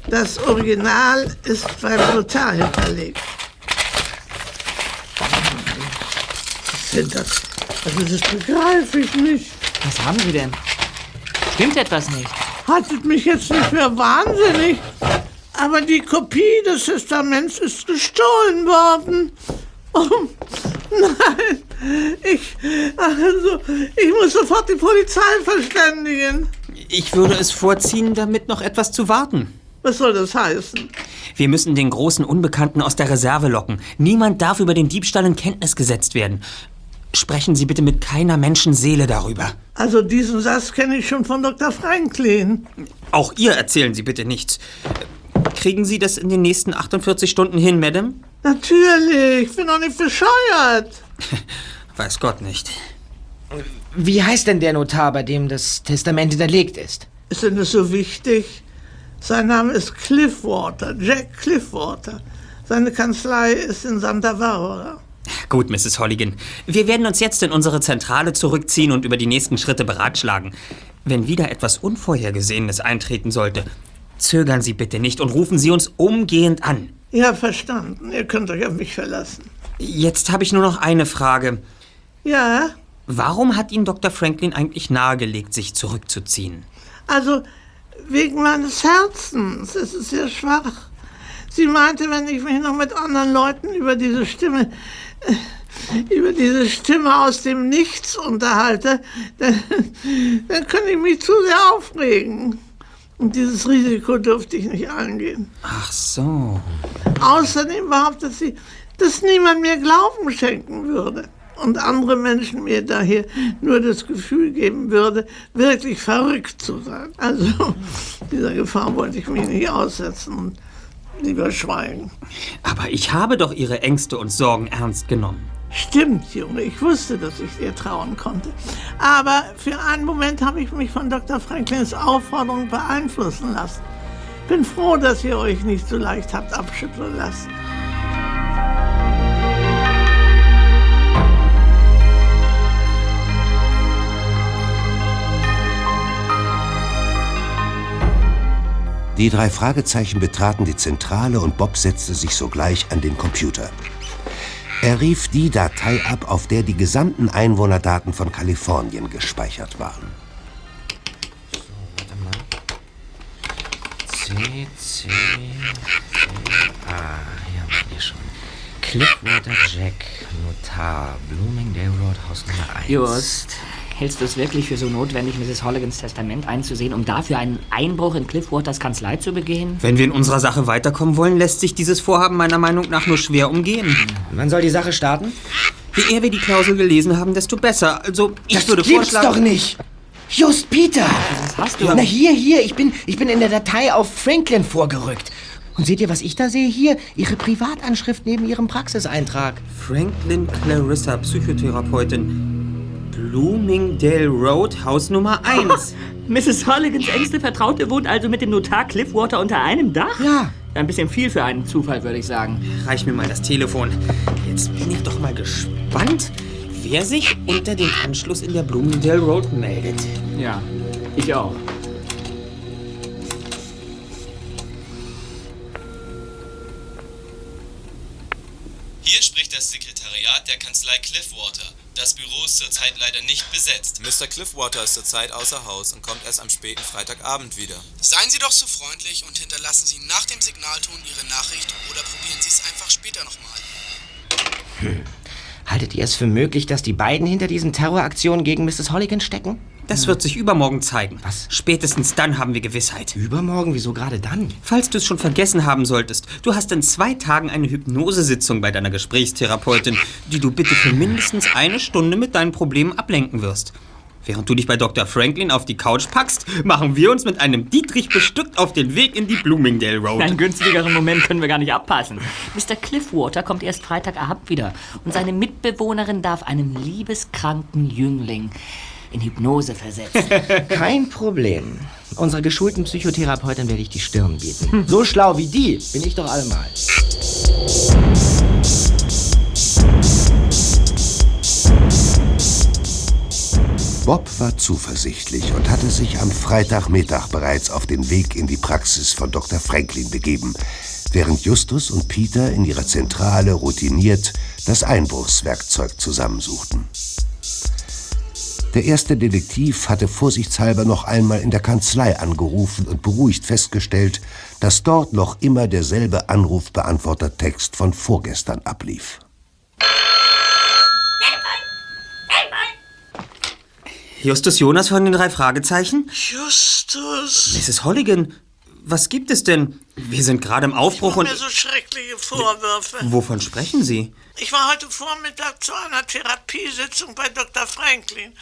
Das Original ist beim Notar hinterlegt. Was sind das? Also das begreife ich nicht. Was haben Sie denn? Stimmt etwas nicht? Haltet mich jetzt nicht für wahnsinnig, aber die Kopie des Testaments ist gestohlen worden. Oh, nein, ich, also, ich muss sofort die Polizei verständigen. Ich würde es vorziehen, damit noch etwas zu warten. Was soll das heißen? Wir müssen den großen Unbekannten aus der Reserve locken. Niemand darf über den Diebstahl in Kenntnis gesetzt werden. Sprechen Sie bitte mit keiner Menschenseele darüber. Also diesen Satz kenne ich schon von Dr. Franklin. Auch ihr erzählen Sie bitte nichts. Kriegen Sie das in den nächsten 48 Stunden hin, Madame? Natürlich, ich bin doch nicht bescheuert. Weiß Gott nicht. Wie heißt denn der Notar, bei dem das Testament hinterlegt ist? Ist denn das so wichtig? Sein Name ist Cliffwater, Jack Cliffwater. Seine Kanzlei ist in Santa Barbara. Gut, Mrs. Holligan. Wir werden uns jetzt in unsere Zentrale zurückziehen und über die nächsten Schritte beratschlagen. Wenn wieder etwas Unvorhergesehenes eintreten sollte, zögern Sie bitte nicht und rufen Sie uns umgehend an. Ja, verstanden. Ihr könnt euch auf mich verlassen. Jetzt habe ich nur noch eine Frage. Ja, Warum hat Ihnen Dr. Franklin eigentlich nahegelegt, sich zurückzuziehen? also wegen meines Herzens. Es ist sehr schwach. Sie meinte, wenn ich mich noch mit anderen Leuten über diese Stimme, über diese Stimme aus dem Nichts unterhalte, dann, dann könnte ich mich zu sehr aufregen. Und dieses Risiko durfte ich nicht eingehen. Ach so. Außerdem behauptet sie, dass niemand mir Glauben schenken würde und andere Menschen mir daher nur das Gefühl geben würde, wirklich verrückt zu sein. Also dieser Gefahr wollte ich mich nicht aussetzen lieber schweigen. Aber ich habe doch Ihre Ängste und Sorgen ernst genommen. Stimmt, Junge, ich wusste, dass ich dir trauen konnte. Aber für einen Moment habe ich mich von Dr. Franklins Aufforderung beeinflussen lassen. Bin froh, dass ihr euch nicht so leicht habt abschütteln lassen. Die drei Fragezeichen betraten die Zentrale und Bob setzte sich sogleich an den Computer. Er rief die Datei ab, auf der die gesamten Einwohnerdaten von Kalifornien gespeichert waren. C, C, C, A. Hier haben wir schon. Cliffwater Jack, Notar, Bloomingdale Road, Haus Nummer 1. Just, hältst du es wirklich für so notwendig, Mrs. Holligans Testament einzusehen, um dafür einen Einbruch in Cliffwaters Kanzlei zu begehen? Wenn wir in unserer Sache weiterkommen wollen, lässt sich dieses Vorhaben meiner Meinung nach nur schwer umgehen. Wann soll die Sache starten? Je eher wir die Klausel gelesen haben, desto besser. Also, ich das würde gibt's vorschlagen... doch nicht! Just Peter! Was hast du? Na hier, hier, ich bin, ich bin in der Datei auf Franklin vorgerückt. Und seht ihr, was ich da sehe? Hier, Ihre Privatanschrift neben Ihrem Praxiseintrag. Franklin Clarissa, Psychotherapeutin. Bloomingdale Road, Haus Nummer 1. Mrs. Holligans engste Vertraute wohnt also mit dem Notar Cliffwater unter einem Dach? Ja. Ein bisschen viel für einen Zufall, würde ich sagen. Reich mir mal das Telefon. Jetzt bin ich doch mal gespannt, wer sich unter dem Anschluss in der Bloomingdale Road meldet. Ja, ich auch. Hier spricht das Sekretariat der Kanzlei Cliffwater. Das Büro ist zurzeit leider nicht besetzt. Mr. Cliffwater ist zurzeit außer Haus und kommt erst am späten Freitagabend wieder. Seien Sie doch so freundlich und hinterlassen Sie nach dem Signalton Ihre Nachricht oder probieren Sie es einfach später nochmal. Hm. Haltet ihr es für möglich, dass die beiden hinter diesen Terroraktionen gegen Mrs. Holligan stecken? Das wird sich übermorgen zeigen. Was? Spätestens dann haben wir Gewissheit. Übermorgen? Wieso gerade dann? Falls du es schon vergessen haben solltest, du hast in zwei Tagen eine Hypnosesitzung bei deiner Gesprächstherapeutin, die du bitte für mindestens eine Stunde mit deinen Problemen ablenken wirst. Während du dich bei Dr. Franklin auf die Couch packst, machen wir uns mit einem Dietrich bestückt auf den Weg in die Bloomingdale Road. Einen günstigeren Moment können wir gar nicht abpassen. Mr. Cliffwater kommt erst Freitagabend wieder und seine Mitbewohnerin darf einen liebeskranken Jüngling in Hypnose versetzen. Kein Problem. Unserer geschulten Psychotherapeutin werde ich die Stirn bieten. So schlau wie die bin ich doch allemal. Bob war zuversichtlich und hatte sich am Freitagmittag bereits auf den Weg in die Praxis von Dr. Franklin begeben, während Justus und Peter in ihrer Zentrale routiniert das Einbruchswerkzeug zusammensuchten. Der erste Detektiv hatte vorsichtshalber noch einmal in der Kanzlei angerufen und beruhigt festgestellt, dass dort noch immer derselbe Anrufbeantwortertext von vorgestern ablief. Justus Jonas von den drei Fragezeichen? Justus. Mrs. Holligan, was gibt es denn? Wir sind gerade im Aufbruch und. mir so schreckliche Vorwürfe. Wovon sprechen Sie? Ich war heute Vormittag zu einer Therapiesitzung bei Dr. Franklin.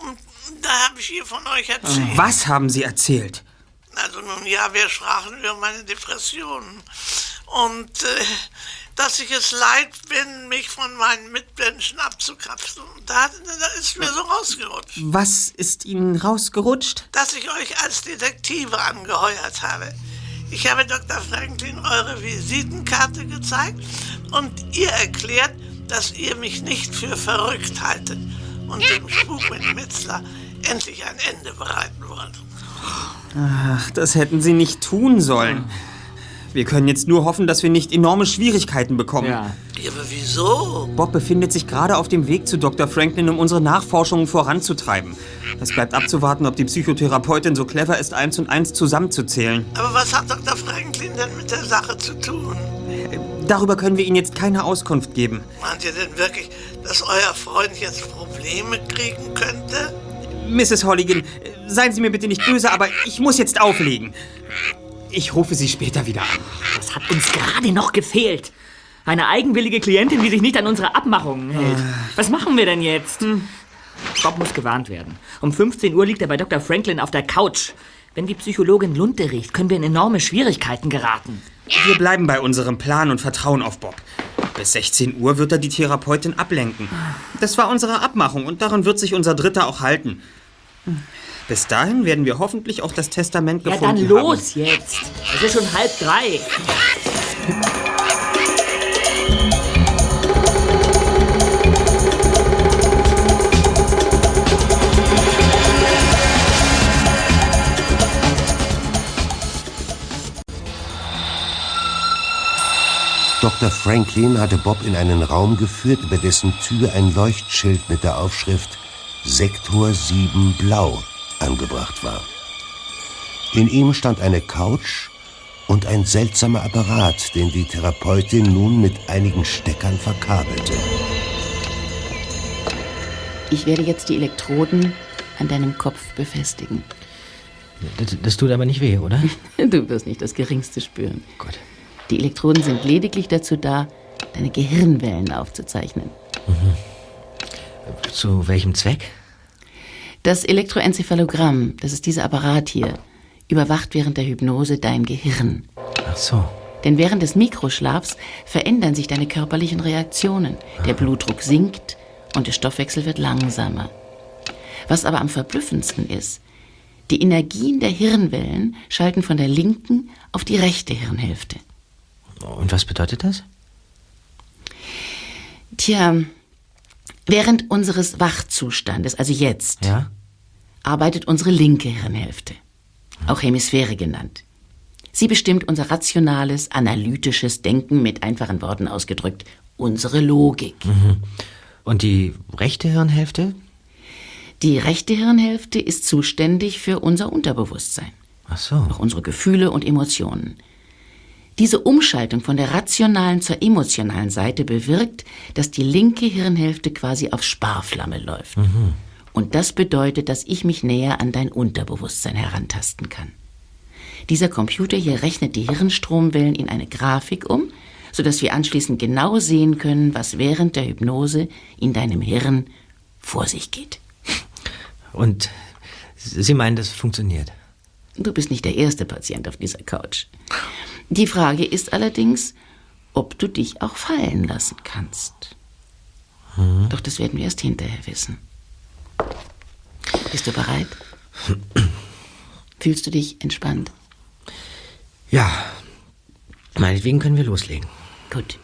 Und da habe ich ihr von euch erzählt. Was haben Sie erzählt? Also nun ja, wir sprachen über meine Depressionen. Und äh, dass ich es leid bin, mich von meinen Mitmenschen abzukapseln. Und da, da ist mir so rausgerutscht. Was ist Ihnen rausgerutscht? Dass ich euch als Detektive angeheuert habe. Ich habe Dr. Franklin eure Visitenkarte gezeigt und ihr erklärt, dass ihr mich nicht für verrückt haltet und dem Spuk mit Metzler endlich ein Ende bereiten wollt. Ach, das hätten Sie nicht tun sollen. Wir können jetzt nur hoffen, dass wir nicht enorme Schwierigkeiten bekommen. Ja. aber wieso? Bob befindet sich gerade auf dem Weg zu Dr. Franklin, um unsere Nachforschungen voranzutreiben. Es bleibt abzuwarten, ob die Psychotherapeutin so clever ist, eins und eins zusammenzuzählen. Aber was hat Dr. Franklin denn mit der Sache zu tun? Darüber können wir Ihnen jetzt keine Auskunft geben. Meint ihr denn wirklich, dass euer Freund jetzt Probleme kriegen könnte? Mrs. Holligan, seien Sie mir bitte nicht böse, aber ich muss jetzt auflegen. Ich rufe Sie später wieder an. Das hat uns gerade noch gefehlt. Eine eigenwillige Klientin, die sich nicht an unsere Abmachungen hält. Was machen wir denn jetzt? Hm. Bob muss gewarnt werden. Um 15 Uhr liegt er bei Dr. Franklin auf der Couch. Wenn die Psychologin Lunte riecht, können wir in enorme Schwierigkeiten geraten. Wir bleiben bei unserem Plan und vertrauen auf Bob. Bis 16 Uhr wird er die Therapeutin ablenken. Das war unsere Abmachung und daran wird sich unser Dritter auch halten. Bis dahin werden wir hoffentlich auch das Testament Ja, gefunden dann los haben. jetzt. Es ist schon halb drei. Dr. Franklin hatte Bob in einen Raum geführt, über dessen Tür ein Leuchtschild mit der Aufschrift Sektor 7 Blau angebracht war. In ihm stand eine Couch und ein seltsamer Apparat, den die Therapeutin nun mit einigen Steckern verkabelte. Ich werde jetzt die Elektroden an deinem Kopf befestigen. Das, das tut aber nicht weh, oder? Du wirst nicht das Geringste spüren. Gut. Die Elektroden sind lediglich dazu da, deine Gehirnwellen aufzuzeichnen. Mhm. Zu welchem Zweck? Das Elektroenzephalogramm, das ist dieser Apparat hier, überwacht während der Hypnose dein Gehirn. Ach so. Denn während des Mikroschlafs verändern sich deine körperlichen Reaktionen. Der Blutdruck sinkt und der Stoffwechsel wird langsamer. Was aber am verblüffendsten ist, die Energien der Hirnwellen schalten von der linken auf die rechte Hirnhälfte. Und was bedeutet das? Tja, während unseres Wachzustandes, also jetzt, Ja? Arbeitet unsere linke Hirnhälfte, auch Hemisphäre genannt. Sie bestimmt unser rationales, analytisches Denken mit einfachen Worten ausgedrückt, unsere Logik. Mhm. Und die rechte Hirnhälfte? Die rechte Hirnhälfte ist zuständig für unser Unterbewusstsein. Ach so. Auch unsere Gefühle und Emotionen. Diese Umschaltung von der rationalen zur emotionalen Seite bewirkt, dass die linke Hirnhälfte quasi auf Sparflamme läuft. Mhm. Und das bedeutet, dass ich mich näher an dein Unterbewusstsein herantasten kann. Dieser Computer hier rechnet die Hirnstromwellen in eine Grafik um, sodass wir anschließend genau sehen können, was während der Hypnose in deinem Hirn vor sich geht. Und Sie meinen, das funktioniert? Du bist nicht der erste Patient auf dieser Couch. Die Frage ist allerdings, ob du dich auch fallen lassen kannst. Mhm. Doch das werden wir erst hinterher wissen. Bist du bereit? Fühlst du dich entspannt? Ja. Meinetwegen können wir loslegen. Gut.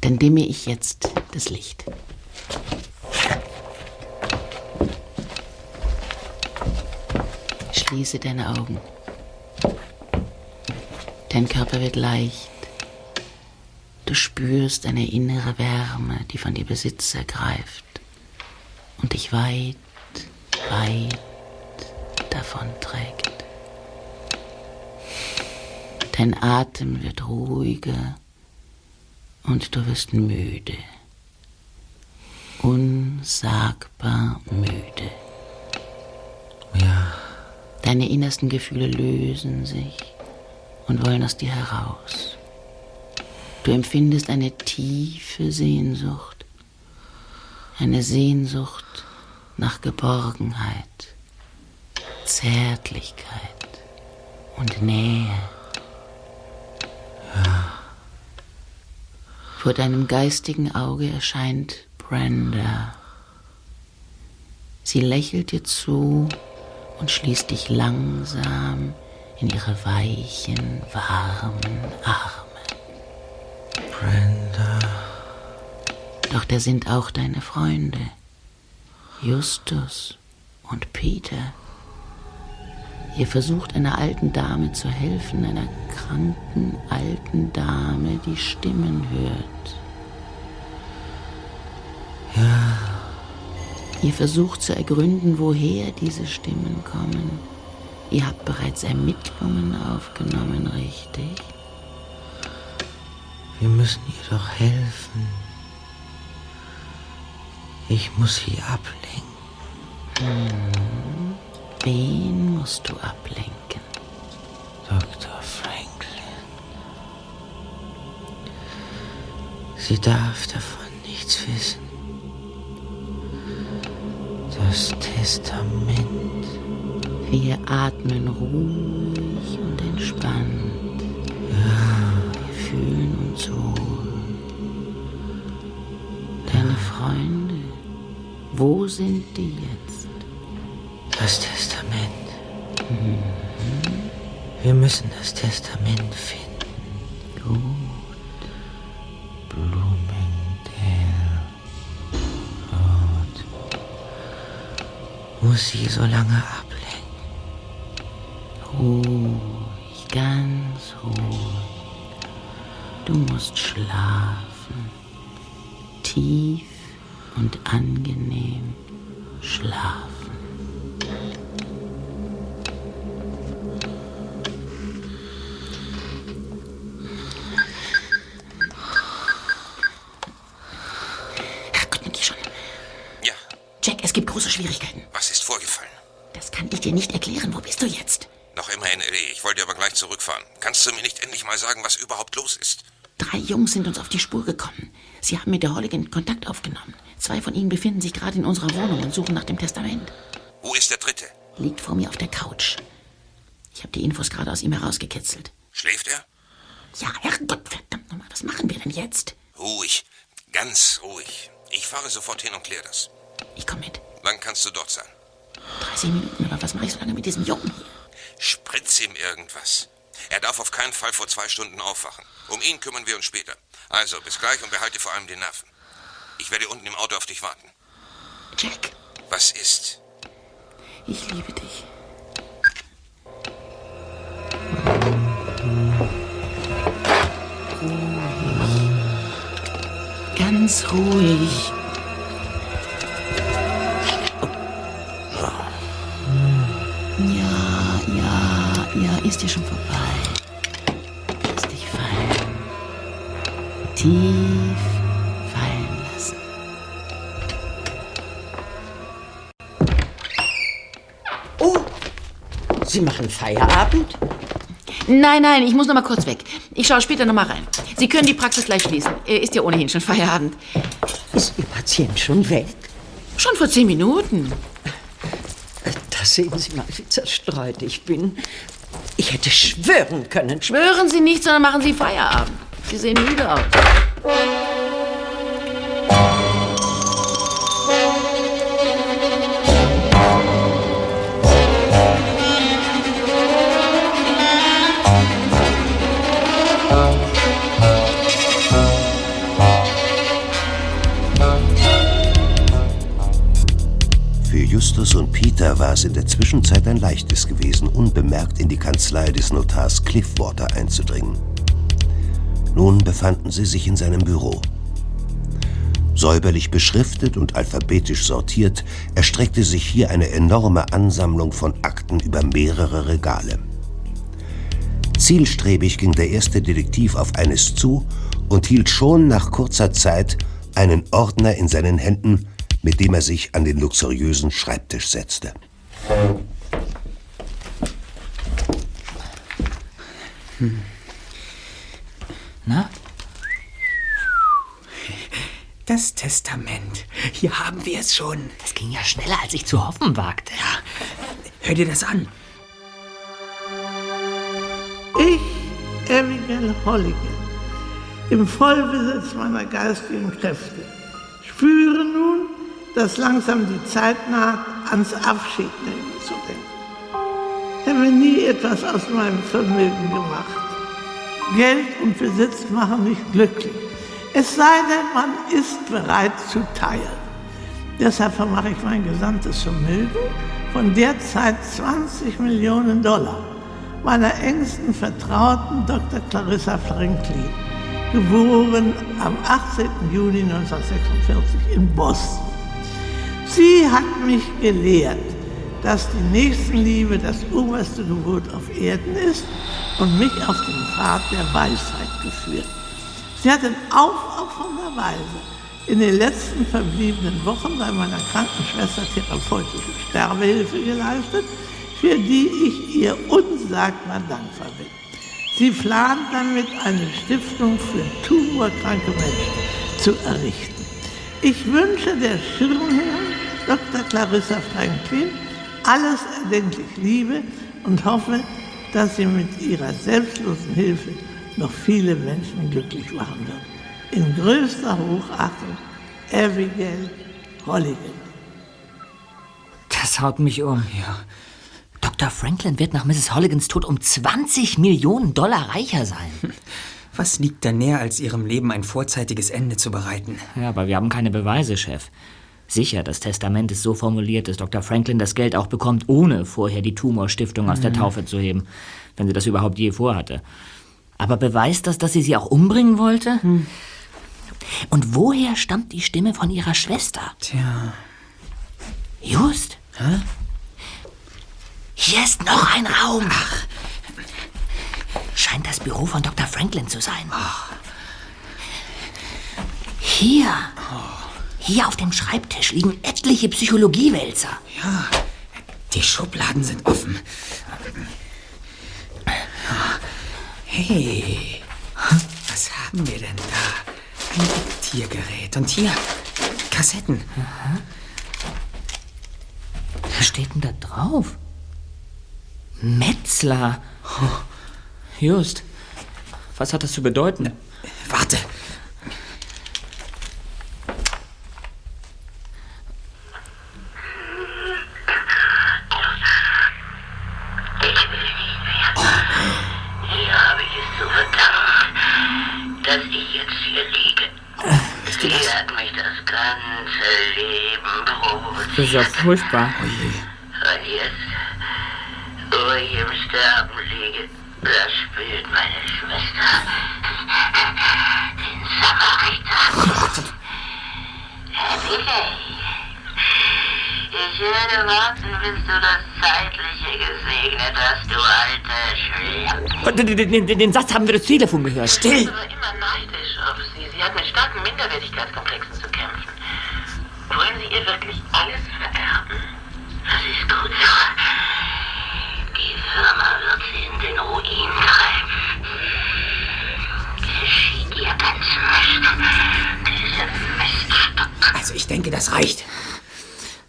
Dann dimme ich jetzt das Licht. Schließe deine Augen. Dein Körper wird leicht. Du spürst eine innere Wärme, die von dir Besitz ergreift und dich weit, weit davon trägt. Dein Atem wird ruhiger und du wirst müde. Unsagbar müde. Ja. Deine innersten Gefühle lösen sich und wollen aus dir heraus. Du empfindest eine tiefe Sehnsucht, eine Sehnsucht nach Geborgenheit, Zärtlichkeit und Nähe. Ja. Vor deinem geistigen Auge erscheint Brenda. Sie lächelt dir zu und schließt dich langsam in ihre weichen, warmen Arme. Brenda. Doch da sind auch deine Freunde, Justus und Peter. Ihr versucht einer alten Dame zu helfen, einer kranken alten Dame, die Stimmen hört. Ja. Ihr versucht zu ergründen, woher diese Stimmen kommen. Ihr habt bereits Ermittlungen aufgenommen, richtig? Wir müssen ihr doch helfen. Ich muss sie ablenken. Hm. Wen musst du ablenken? Dr. Franklin. Sie darf davon nichts wissen. Das Testament. Wir atmen ruhig und entspannt. Ja. Wir fühlen uns wohl. Deine Freunde, wo sind die jetzt? Das Testament. Mhm. Wir müssen das Testament finden. Gut. Bloomingdale Road. Muss sie so lange ablenken. Ruhig, Jungs sind uns auf die Spur gekommen. Sie haben mit der Holligan Kontakt aufgenommen. Zwei von ihnen befinden sich gerade in unserer Wohnung und suchen nach dem Testament. Wo ist der dritte? Liegt vor mir auf der Couch. Ich habe die Infos gerade aus ihm herausgekitzelt. Schläft er? Ja, Herrgott, verdammt nochmal, was machen wir denn jetzt? Ruhig. Ganz ruhig. Ich fahre sofort hin und kläre das. Ich komme mit. Wann kannst du dort sein? 30 Minuten, aber was mache ich so lange mit diesem Jungen hier? Spritz ihm irgendwas. Er darf auf keinen Fall vor zwei Stunden aufwachen. Um ihn kümmern wir uns später. Also, bis gleich und behalte vor allem die Nerven. Ich werde unten im Auto auf dich warten. Jack. Was ist? Ich liebe dich. Ruhig. Ganz ruhig. Ist dir schon vorbei. Lass dich fallen. Tief fallen lassen. Oh, Sie machen Feierabend? Nein, nein, ich muss noch mal kurz weg. Ich schaue später noch mal rein. Sie können die Praxis gleich schließen. Äh, Ist ja ohnehin schon Feierabend. Ist Ihr Patient schon weg? Schon vor zehn Minuten. Da sehen Sie mal, wie zerstreut ich bin. Ich hätte schwören können. Schwören Sie nicht, sondern machen Sie Feierabend. Sie sehen müde aus. Kanzlei des Notars Cliffwater einzudringen. Nun befanden sie sich in seinem Büro. Säuberlich beschriftet und alphabetisch sortiert, erstreckte sich hier eine enorme Ansammlung von Akten über mehrere Regale. Zielstrebig ging der erste Detektiv auf eines zu und hielt schon nach kurzer Zeit einen Ordner in seinen Händen, mit dem er sich an den luxuriösen Schreibtisch setzte. Na? Das Testament. Hier haben wir es schon. Das ging ja schneller, als ich zu hoffen wagte. Ja. Hör dir das an. Ich, Abigail Holligan, im Vollbesitz meiner geistigen Kräfte, spüre nun, dass langsam die Zeit naht, ans Abschiednehmen zu denken. Habe nie etwas aus meinem Vermögen gemacht. Geld und Besitz machen nicht glücklich. Es sei denn, man ist bereit zu teilen. Deshalb vermache ich mein gesamtes Vermögen von derzeit 20 Millionen Dollar meiner engsten Vertrauten Dr. Clarissa Franklin, geboren am 18. Juni 1946 in Boston. Sie hat mich gelehrt, dass die Nächstenliebe das oberste Gebot auf Erden ist und mich auf den Pfad der Weisheit geführt. Sie hat in aufopfernder Weise in den letzten verbliebenen Wochen bei meiner Krankenschwester therapeutische Sterbehilfe geleistet, für die ich ihr unsagbar dankbar bin. Sie plant damit eine Stiftung für tumorkranke Menschen zu errichten. Ich wünsche der Schirmherrin Dr. Clarissa Franklin alles erdenklich Liebe und hoffe, dass sie mit ihrer selbstlosen Hilfe noch viele Menschen glücklich machen wird. In größter Hochachtung, Abigail Holligan. Das haut mich um. Ja. Dr. Franklin wird nach Mrs. Holligans Tod um 20 Millionen Dollar reicher sein. Was liegt da näher, als ihrem Leben ein vorzeitiges Ende zu bereiten? Ja, aber wir haben keine Beweise, Chef. Sicher, das Testament ist so formuliert, dass Dr. Franklin das Geld auch bekommt, ohne vorher die Tumorstiftung aus der Mhm. Taufe zu heben, wenn sie das überhaupt je vorhatte. Aber beweist das, dass sie sie auch umbringen wollte? Und woher stammt die Stimme von ihrer Schwester? Tja. Just. Hä? Hier ist noch ein Raum. Scheint das Büro von Dr. Franklin zu sein. Hier. Hier auf dem Schreibtisch liegen etliche Psychologiewälzer. Ja, die Schubladen sind offen. Hey, was haben wir denn da? Ein Diktiergerät. Und hier, Kassetten. Was steht denn da drauf? Metzler. Just. Was hat das zu bedeuten? Furchtbar. Oh Und jetzt, oh wo ich im Sterben liege, da spielt meine äh, Schwester den Samariter. Herr Willi, ich werde warten, bis du das Zeitliche gesegnet hast, du alter Schlampe. Den, den, den, Satz haben wir durchs Telefon gehört. Still!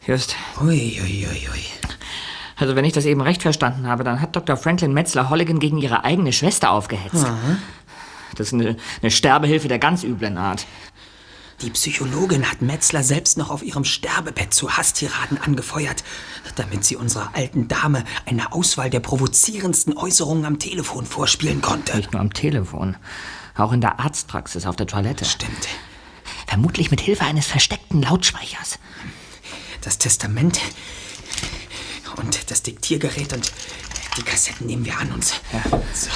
Just. Ui, ui, ui. Also wenn ich das eben recht verstanden habe, dann hat Dr. Franklin Metzler Holligan gegen ihre eigene Schwester aufgehetzt. Das ist eine, eine Sterbehilfe der ganz üblen Art. Die Psychologin hat Metzler selbst noch auf ihrem Sterbebett zu Hasstiraden angefeuert, damit sie unserer alten Dame eine Auswahl der provozierendsten Äußerungen am Telefon vorspielen konnte. Nicht nur am Telefon, auch in der Arztpraxis auf der Toilette. Stimmt. Vermutlich mit Hilfe eines versteckten Lautsprechers. Das Testament und das Diktiergerät und die Kassetten nehmen wir an uns. So.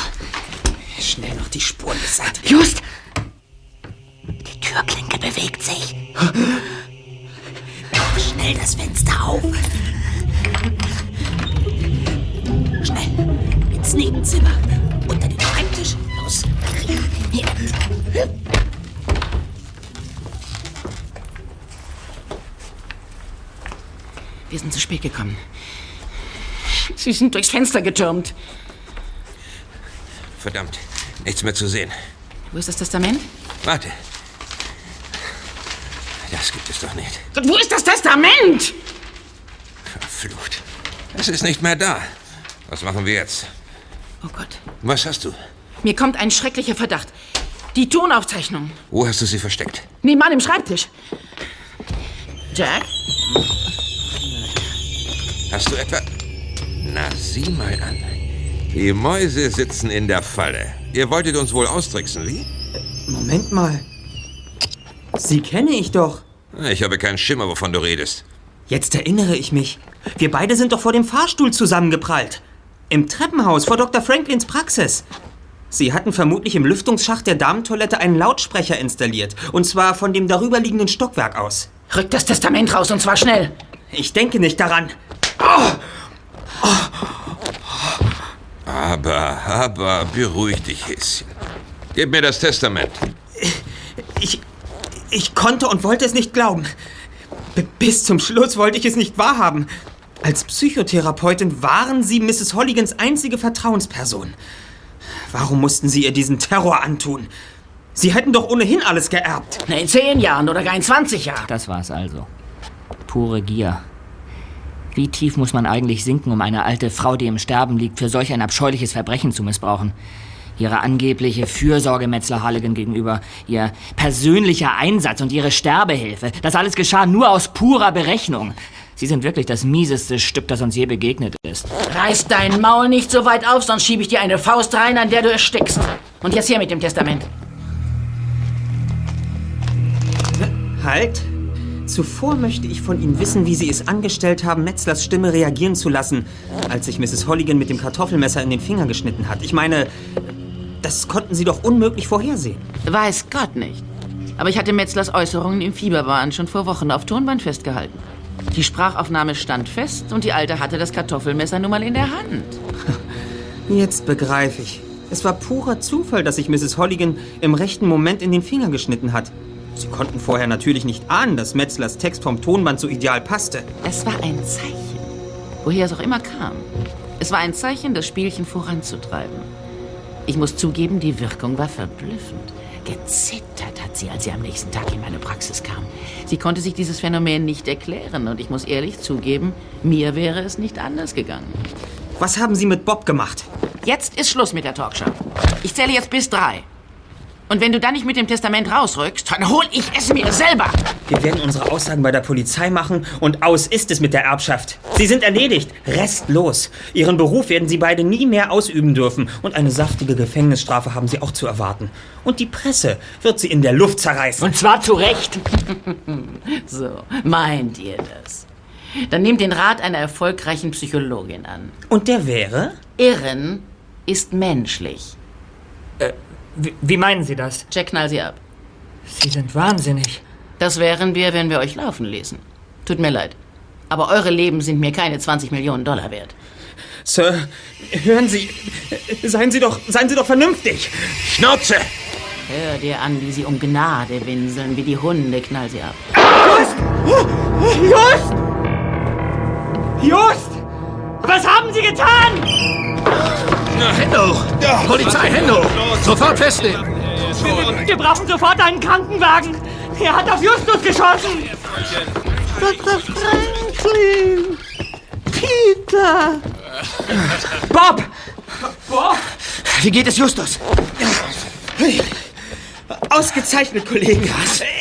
Schnell noch die Spuren beseitigt. Just! Die Türklinke bewegt sich. Schnell das Fenster auf. Schnell. Ins Nebenzimmer. Sind zu spät gekommen. Sie sind durchs Fenster getürmt. Verdammt, nichts mehr zu sehen. Wo ist das Testament? Warte. Das gibt es doch nicht. Wo ist das Testament? Verflucht. Es ist nicht mehr da. Was machen wir jetzt? Oh Gott. Was hast du? Mir kommt ein schrecklicher Verdacht. Die Tonaufzeichnung. Wo hast du sie versteckt? Nebenan im Schreibtisch. Jack? Hast du etwa... Na, sieh mal an. Die Mäuse sitzen in der Falle. Ihr wolltet uns wohl austricksen, wie? Moment mal. Sie kenne ich doch. Ich habe keinen Schimmer, wovon du redest. Jetzt erinnere ich mich. Wir beide sind doch vor dem Fahrstuhl zusammengeprallt. Im Treppenhaus vor Dr. Franklins Praxis. Sie hatten vermutlich im Lüftungsschacht der Damentoilette einen Lautsprecher installiert. Und zwar von dem darüberliegenden Stockwerk aus. Rück das Testament raus und zwar schnell. Ich denke nicht daran. Aber, aber, beruhig dich, Häschen. Gib mir das Testament. Ich, ich konnte und wollte es nicht glauben. B bis zum Schluss wollte ich es nicht wahrhaben. Als Psychotherapeutin waren Sie Mrs. Holligans einzige Vertrauensperson. Warum mussten Sie ihr diesen Terror antun? Sie hätten doch ohnehin alles geerbt. In zehn Jahren oder gar in 20 Jahren. Das war's also. Pure Gier. Wie tief muss man eigentlich sinken, um eine alte Frau, die im Sterben liegt, für solch ein abscheuliches Verbrechen zu missbrauchen? Ihre angebliche Fürsorge Metzler Halligan gegenüber, ihr persönlicher Einsatz und ihre Sterbehilfe, das alles geschah nur aus purer Berechnung. Sie sind wirklich das mieseste Stück, das uns je begegnet ist. Reiß dein Maul nicht so weit auf, sonst schiebe ich dir eine Faust rein, an der du erstickst. Und jetzt her mit dem Testament. Halt! Zuvor möchte ich von Ihnen wissen, wie Sie es angestellt haben, Metzlers Stimme reagieren zu lassen, als sich Mrs. Holligan mit dem Kartoffelmesser in den Finger geschnitten hat. Ich meine, das konnten Sie doch unmöglich vorhersehen. Weiß Gott nicht. Aber ich hatte Metzlers Äußerungen im Fieberwahn schon vor Wochen auf Tonband festgehalten. Die Sprachaufnahme stand fest und die Alte hatte das Kartoffelmesser nun mal in der Hand. Jetzt begreife ich. Es war purer Zufall, dass sich Mrs. Holligan im rechten Moment in den Finger geschnitten hat. Sie konnten vorher natürlich nicht ahnen, dass Metzlers Text vom Tonband so ideal passte. Es war ein Zeichen. Woher es auch immer kam. Es war ein Zeichen, das Spielchen voranzutreiben. Ich muss zugeben, die Wirkung war verblüffend. Gezittert hat sie, als sie am nächsten Tag in meine Praxis kam. Sie konnte sich dieses Phänomen nicht erklären und ich muss ehrlich zugeben, mir wäre es nicht anders gegangen. Was haben Sie mit Bob gemacht? Jetzt ist Schluss mit der Talkshow. Ich zähle jetzt bis drei. Und wenn du dann nicht mit dem Testament rausrückst, dann hol ich es mir selber. Wir werden unsere Aussagen bei der Polizei machen und aus ist es mit der Erbschaft. Sie sind erledigt, restlos. Ihren Beruf werden Sie beide nie mehr ausüben dürfen und eine saftige Gefängnisstrafe haben Sie auch zu erwarten. Und die Presse wird Sie in der Luft zerreißen. Und zwar zu Recht. so, meint ihr das? Dann nehmt den Rat einer erfolgreichen Psychologin an. Und der wäre? Irren ist menschlich. Äh, wie, wie meinen Sie das? Jack, knall sie ab. Sie sind wahnsinnig. Das wären wir, wenn wir euch laufen ließen. Tut mir leid. Aber eure Leben sind mir keine 20 Millionen Dollar wert. Sir, hören Sie, seien Sie doch, seien Sie doch vernünftig. Schnauze! Hör dir an, wie sie um Gnade winseln, wie die Hunde, knall sie ab. Just! Just! Was haben Sie getan? Hände hoch! Polizei, Hände hoch! Sofort festnehmen! Wir, wir brauchen sofort einen Krankenwagen. Er hat auf Justus geschossen. Dr. Franklin! Peter! Bob! Bob! Wie geht es Justus? Ausgezeichnet, Kollegen.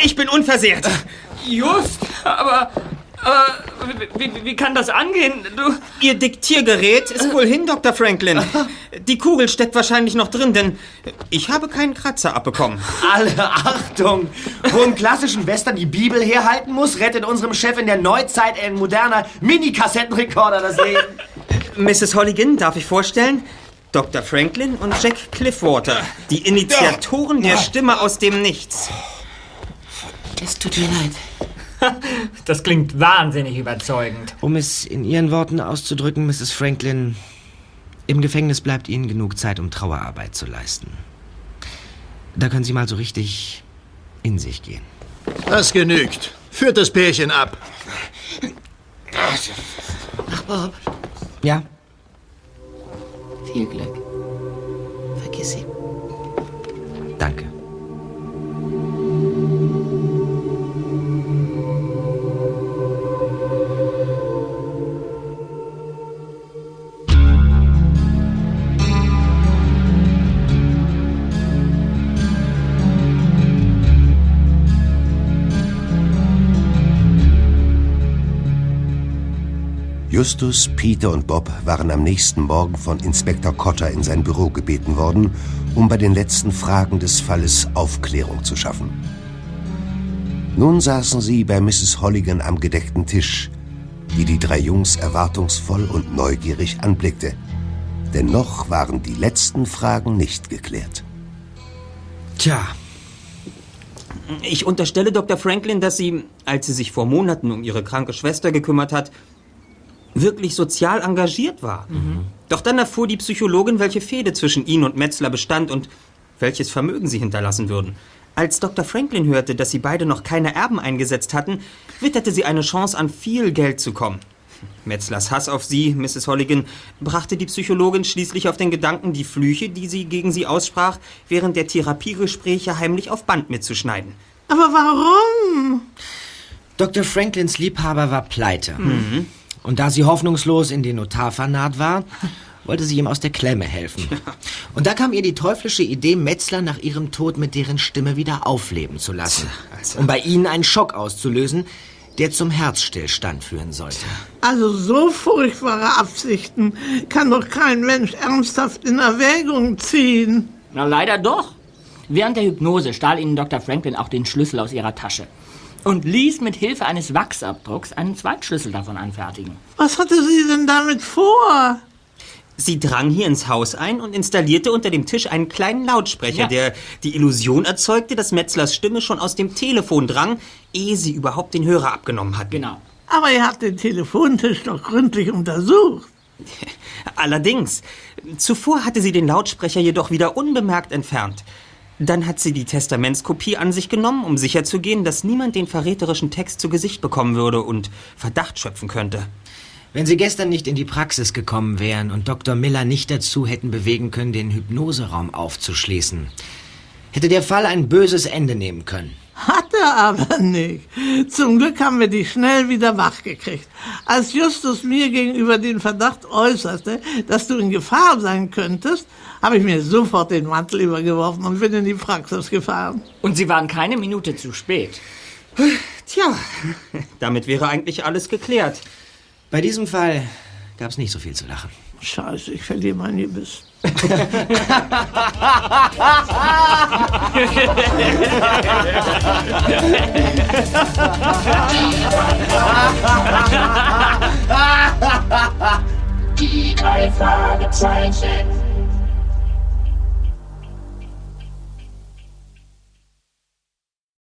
Ich bin unversehrt. Just, aber. Aber wie, wie, wie kann das angehen? Du. Ihr Diktiergerät ist wohl hin, Dr. Franklin. Die Kugel steckt wahrscheinlich noch drin, denn ich habe keinen Kratzer abbekommen. Alle Achtung! Wo im klassischen Western die Bibel herhalten muss, rettet unserem Chef in der Neuzeit ein moderner Mini-Kassettenrekorder das Leben. Mrs. Holligan, darf ich vorstellen? Dr. Franklin und Jack Cliffwater, die Initiatoren der Stimme aus dem Nichts. Es tut mir leid. Das klingt wahnsinnig überzeugend. Um es in Ihren Worten auszudrücken, Mrs. Franklin, im Gefängnis bleibt Ihnen genug Zeit, um Trauerarbeit zu leisten. Da können Sie mal so richtig in sich gehen. Das genügt. Führt das Pärchen ab. Ach, Bob, Ja? viel Glück. Vergiss ihn. Danke. Justus, Peter und Bob waren am nächsten Morgen von Inspektor Cotter in sein Büro gebeten worden, um bei den letzten Fragen des Falles Aufklärung zu schaffen. Nun saßen sie bei Mrs. Holligan am gedeckten Tisch, die die drei Jungs erwartungsvoll und neugierig anblickte. Denn noch waren die letzten Fragen nicht geklärt. Tja, Ich unterstelle Dr. Franklin, dass sie, als sie sich vor Monaten um ihre kranke Schwester gekümmert hat, wirklich sozial engagiert war. Doch dann erfuhr die Psychologin, welche Fehde zwischen ihnen und Metzler bestand und welches Vermögen sie hinterlassen würden. Als Dr. Franklin hörte, dass sie beide noch keine Erben eingesetzt hatten, witterte sie eine Chance, an viel Geld zu kommen. Metzlers Hass auf sie, Mrs. Holligan, brachte die Psychologin schließlich auf den Gedanken, die Flüche, die sie gegen sie aussprach, während der Therapiegespräche heimlich auf Band mitzuschneiden. Aber warum? Dr. Franklins Liebhaber war pleite. Mhm. Und da sie hoffnungslos in den Notar vernarrt war, wollte sie ihm aus der Klemme helfen. Und da kam ihr die teuflische Idee, Metzler nach ihrem Tod mit deren Stimme wieder aufleben zu lassen. Um bei ihnen einen Schock auszulösen, der zum Herzstillstand führen sollte. Also so furchtbare Absichten kann doch kein Mensch ernsthaft in Erwägung ziehen. Na, leider doch. Während der Hypnose stahl Ihnen Dr. Franklin auch den Schlüssel aus Ihrer Tasche und ließ mit Hilfe eines Wachsabdrucks einen Zweitschlüssel davon anfertigen. Was hatte sie denn damit vor? Sie drang hier ins Haus ein und installierte unter dem Tisch einen kleinen Lautsprecher, Ja. der die Illusion erzeugte, dass Metzlers Stimme schon aus dem Telefon drang, ehe sie überhaupt den Hörer abgenommen hat. Genau. Aber ihr habt den Telefontisch doch gründlich untersucht. Allerdings, zuvor hatte sie den Lautsprecher jedoch wieder unbemerkt entfernt. Dann hat sie die Testamentskopie an sich genommen, um sicherzugehen, dass niemand den verräterischen Text zu Gesicht bekommen würde und Verdacht schöpfen könnte. Wenn Sie gestern nicht in die Praxis gekommen wären und Dr. Miller nicht dazu hätten bewegen können, den Hypnoseraum aufzuschließen, hätte der Fall ein böses Ende nehmen können. Hat er aber nicht. Zum Glück haben wir dich schnell wieder wachgekriegt. Als Justus mir gegenüber den Verdacht äußerte, dass du in Gefahr sein könntest, habe ich mir sofort den Mantel übergeworfen und bin in die Praxis gefahren. Und Sie waren keine Minute zu spät. Tja, damit wäre eigentlich alles geklärt. Bei diesem Fall gab es nicht so viel zu lachen. Scheiße, ich verliere mein Gebiss. Die drei Fragezeichen.